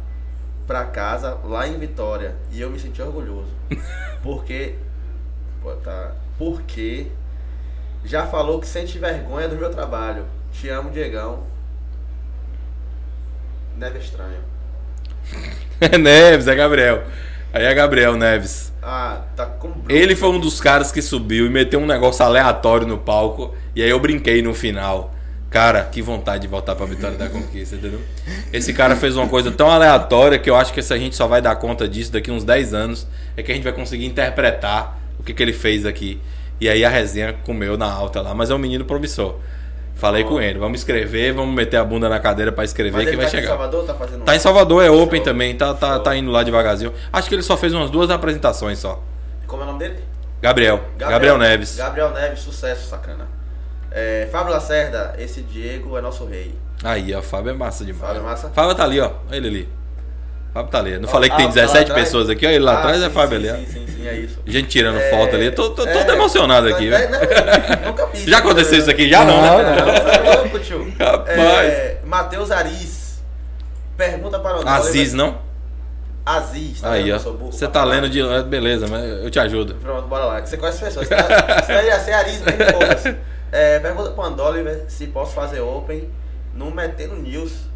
pra casa lá em Vitória. E eu me senti orgulhoso. Porque. Pô, tá. Porque já falou que sente vergonha do meu trabalho. Te amo, Diegão. Neve estranho. É Neves, é Gabriel. Aí é Gabriel Neves. Ah, tá com. Ele foi um dos caras que subiu e meteu um negócio aleatório no palco. E aí eu brinquei no final. Cara, que vontade de voltar pra Vitória da Conquista, entendeu? Esse cara fez uma coisa tão aleatória que eu acho que se a gente só vai dar conta disso daqui uns 10 anos, é que a gente vai conseguir interpretar o que, que ele fez aqui. E aí a resenha comeu na alta lá. Mas é um menino promissor. Falei com ele, vamos escrever, vamos meter a bunda na cadeira pra escrever Mas que vai tá aqui em chegar. Salvador, tá fazendo Tá em Salvador, é open Show. também, tá, tá, Show. tá indo lá devagarzinho. Acho que ele só fez umas duas apresentações só. Como é o nome dele? Gabriel, Gabriel, Neves. Gabriel Neves, sucesso, sacana. É, Fábio Lacerda, esse Diego é nosso rei. Aí, ó, Fábio é massa demais. Fábio é massa? Fábio tá ali, ó. Ele ali. Fábio tá ali. Não falei que ah, tem tá lá 17 atrás? pessoas aqui, ó. Ele lá Ah, atrás é sim, Fábio sim, ali. Sim, sim, sim, é isso. Gente tirando É, foto ali. Tô, tô, é, todo emocionado aqui, é, velho. não, Nunca vi. Já aconteceu isso aqui? Já não, Não, né? não. Não, é louco, tio. Rapaz. É, Matheus Aris. Pergunta para o Aziz, não? Aziz. tá Aí, ó. Burro Você tá lendo de. é, Beleza, mas eu te ajudo. Pronto, bora lá. Você conhece pessoas. Você tá- ia ser Aris mesmo. É, pergunta pro Andoliver se posso fazer open no Metendo News.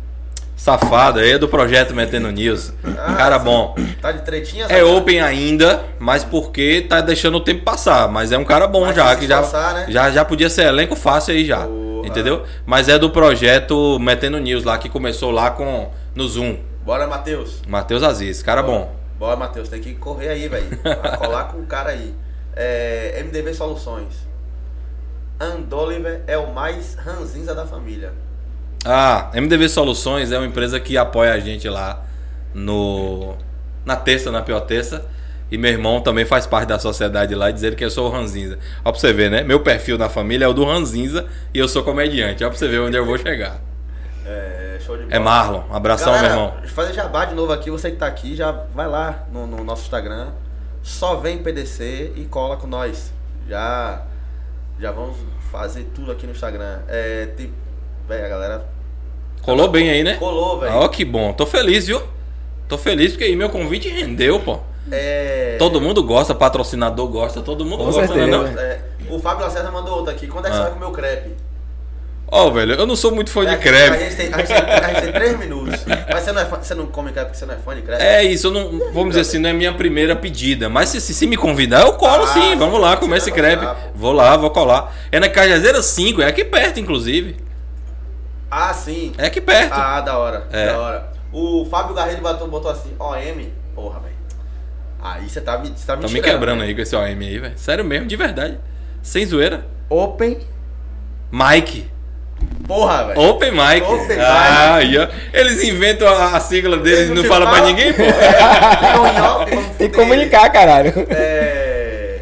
Safado, aí é do projeto Metendo News. Ah, Cara bom. Tá de tretinha? É open ainda, mas porque tá deixando o tempo passar. Mas é um cara bom Mas já, que já, esforçar, né? já já podia ser elenco fácil aí já. Porra. Entendeu? Mas é do projeto Metendo News lá, que começou lá com no Zoom. Bora, Matheus. Matheus Aziz, cara bom. Bora, Matheus. Tem que correr aí, velho. Vai colar com o cara aí. É, MDV Soluções. Andoliver é o mais ranzinza da família. Ah, MDV Soluções é uma empresa que apoia a gente lá no na terça, na pior terça. E meu irmão também faz parte da sociedade lá, dizendo que eu sou o Ranzinza. Ó pra você ver, né? Meu perfil na família é o do Ranzinza e eu sou comediante. Ó pra você ver onde eu vou chegar. É, show de bola. É Marlon. Abração, Galera, meu irmão. Fazer jabá de novo aqui, você que tá aqui, já vai lá no, no nosso Instagram. Só vem PDC e cola com nós. Já, já vamos fazer tudo aqui no Instagram. É, tem, véi, a galera Colou bem aí, né? colou, velho. Ó, que bom. Tô feliz, viu? Tô feliz porque aí meu convite rendeu, pô. É, Todo mundo gosta, patrocinador gosta, todo mundo Com gosta, né? certeza. Não? é, o Fábio Lacerda mandou outra aqui. Quando é que Ah. você vai comer o crepe? Ó, velho, eu não sou muito fã É, de A crepe. gente, tem, a, gente tem, a gente tem três minutos. Mas você não, é fã- você não come crepe porque você não é fã de crepe? É isso, eu não, vamos dizer assim, não é minha primeira pedida. Mas se, se, se me convidar, eu colo Ah, sim. Vamos lá comer esse crepe. pô. Vou lá, vou colar. É na Cajazeira 5, é aqui perto, inclusive. Ah, sim. É aqui perto. Ah, da hora. É. Da hora. O Fábio Garrido botou, botou assim, OM. Porra, velho. Aí você tá me, você tá me Tá me quebrando velho. aí com esse OM aí, velho. Sério mesmo, de verdade. Sem zoeira. Open. Mike. Porra, velho. Open Mike. Open ah, aí, ó. Eles inventam a, a sigla deles Eles e não não falam pra ninguém, pô. Tem que comunicar, caralho. É...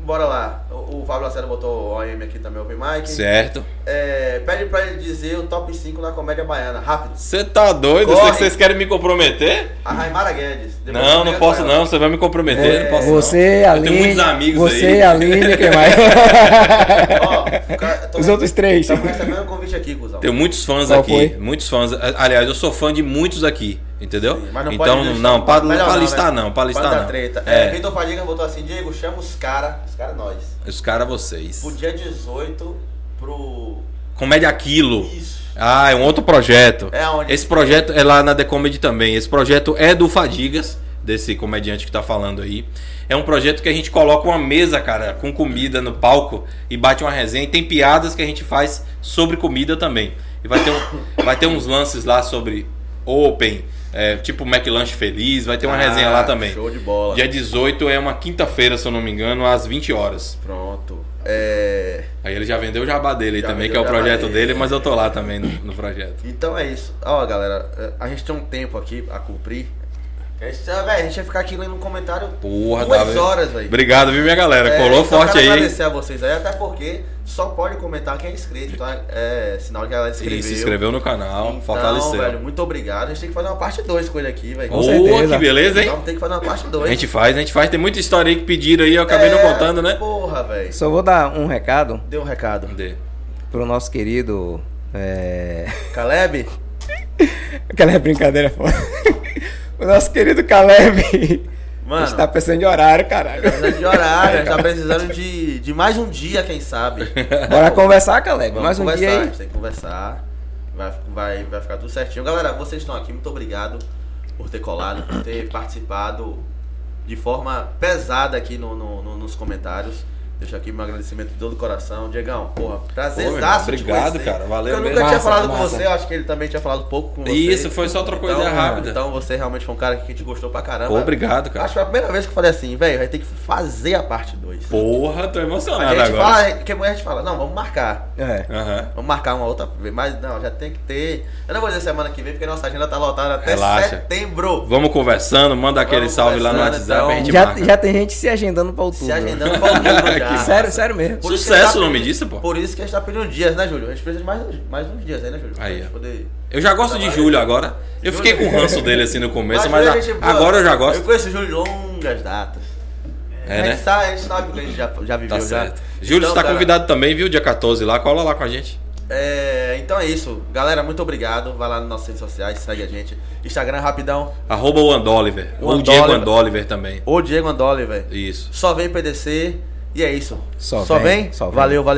Bora lá. O, o Fábio Lacerda botou OM aqui também, Open Mic. Certo. É, pede pra ele dizer o top 5 da comédia baiana. Rápido. Você tá doido? Corre. Vocês querem me comprometer? A Raimara Guedes. Não, você não posso não. Você vai me comprometer. não posso Você, não. a Eu tenho Aline. muitos amigos Você, aí. a Aline, quem mais? Ó, cara, Os outros três. Estamos recebendo um convite aqui, cuzão. Tenho muitos fãs Qual aqui. foi? Muitos fãs. Aliás, eu sou fã de muitos aqui. Entendeu? Sim, mas não então, pode listar. não, pra, Melhor pra não, listar né? não, pra listar não. treta. É. É, Vitor Fadiga botou assim, Diego, chama os caras, os caras nós. Os caras vocês. Pro dia 18, pro... Comédia Aquilo. Isso. Ah, é um outro projeto. É onde? Esse projeto é lá na The Comedy também. Esse projeto é do Fadigas. desse comediante que tá falando aí. É um projeto que a gente coloca uma mesa, cara, com comida no palco e bate uma resenha. E tem piadas que a gente faz sobre comida também. E vai ter, um, vai ter uns lances lá sobre Open, é, tipo McLanche Feliz, vai ter uma resenha lá Ah, também. Show de bola. Dia 18 é uma quinta-feira, se eu não me engano, às 20 horas. Pronto. É... Aí ele já vendeu o jabá dele Já também, que é o projeto dele. dele, mas eu tô lá também no, no projeto. Então é isso. Ó, galera, é, a gente tem um tempo aqui a cumprir. A gente, véi, a gente vai ficar aqui lendo um comentário Porra, duas Davi. horas, velho. Obrigado, viu, minha galera? É, Colou forte quero aí. agradecer a vocês aí, até porque só pode comentar quem é inscrito, então é, é sinal que ela inscreveu. E se inscreveu no canal, Então, fortaleceu. velho, muito obrigado. A gente tem que fazer uma parte 2 com ele aqui, velho. Com certeza. que beleza, hein? Então tem que fazer uma parte 2. A gente faz, a gente faz. Tem muita história aí que pediram aí, eu acabei não contando, né? Porra, velho. Só vou dar um recado Deu um recado. Dê. pro nosso querido. É... Caleb, Aquela brincadeira foda. O nosso querido Caleb. Mano. A gente tá precisando de horário, caralho. precisando de horário, a gente tá precisando de, de mais um dia, quem sabe. Bora conversar, Caleb. Vamos Mais um conversar, dia a aí. gente tem que conversar. Vai, vai, vai ficar tudo certinho. Galera, vocês estão aqui, muito obrigado por ter colado, por ter participado de forma pesada aqui no, no- no- nos comentários. Deixo aqui meu agradecimento de todo o coração. Diegão, porra, Pô, prazerzaço irmão, te obrigado, cara, valeu Eu nunca mesmo. tinha Massa, falado com massa. você, eu acho que ele também tinha falado pouco com você. Isso, foi só trocou então, ideia rápida. Então você realmente foi um cara que a gente gostou pra caramba. Pô, obrigado, cara. Acho que foi a primeira vez que eu falei assim, velho, vai ter que fazer a parte 2. Porra, tô A emocionado gente agora. fala, que a gente fala, não, vamos marcar. É. Aham. Vamos marcar uma outra vez, mas não, já tem que ter. Eu não vou dizer semana que vem, porque nossa agenda tá lotada até Relaxa. setembro. Vamos conversando, manda aquele Vamos salve lá no WhatsApp, então. a gente Já, marca. já tem gente se agendando pra outubro. Se agendando pra outubro já. Sério, sério mesmo. Por Sucesso tá o nome disso, pô. Por isso que a gente tá pedindo dias, né, Júlio? A gente precisa de mais, mais uns dias aí, né, Júlio? Pra Aí, ó. poder... Eu já gosto de. Júlio agora. Eu Júlio- fiquei com o ranço dele assim no começo, mas, a- é gente agora eu já Eu gosto. conheço o Júlio de longas datas. É, a, né? gente sabe, a gente sabe o que a gente já, já viveu Tá já. certo. Júlio, Então, você tá cara, convidado também, viu? Dia 14 lá, cola lá com a gente. É, então é isso. Galera, muito obrigado. Vai lá nas nossas redes sociais, segue a gente. Instagram, rapidão. Arroba o Andoliver. O Ou o Diego Andoliver. Andoliver também. O Diego Andoli, velho. Isso. Só vem PDC. E é isso. Só Só vem, só vem. Valeu, valeu.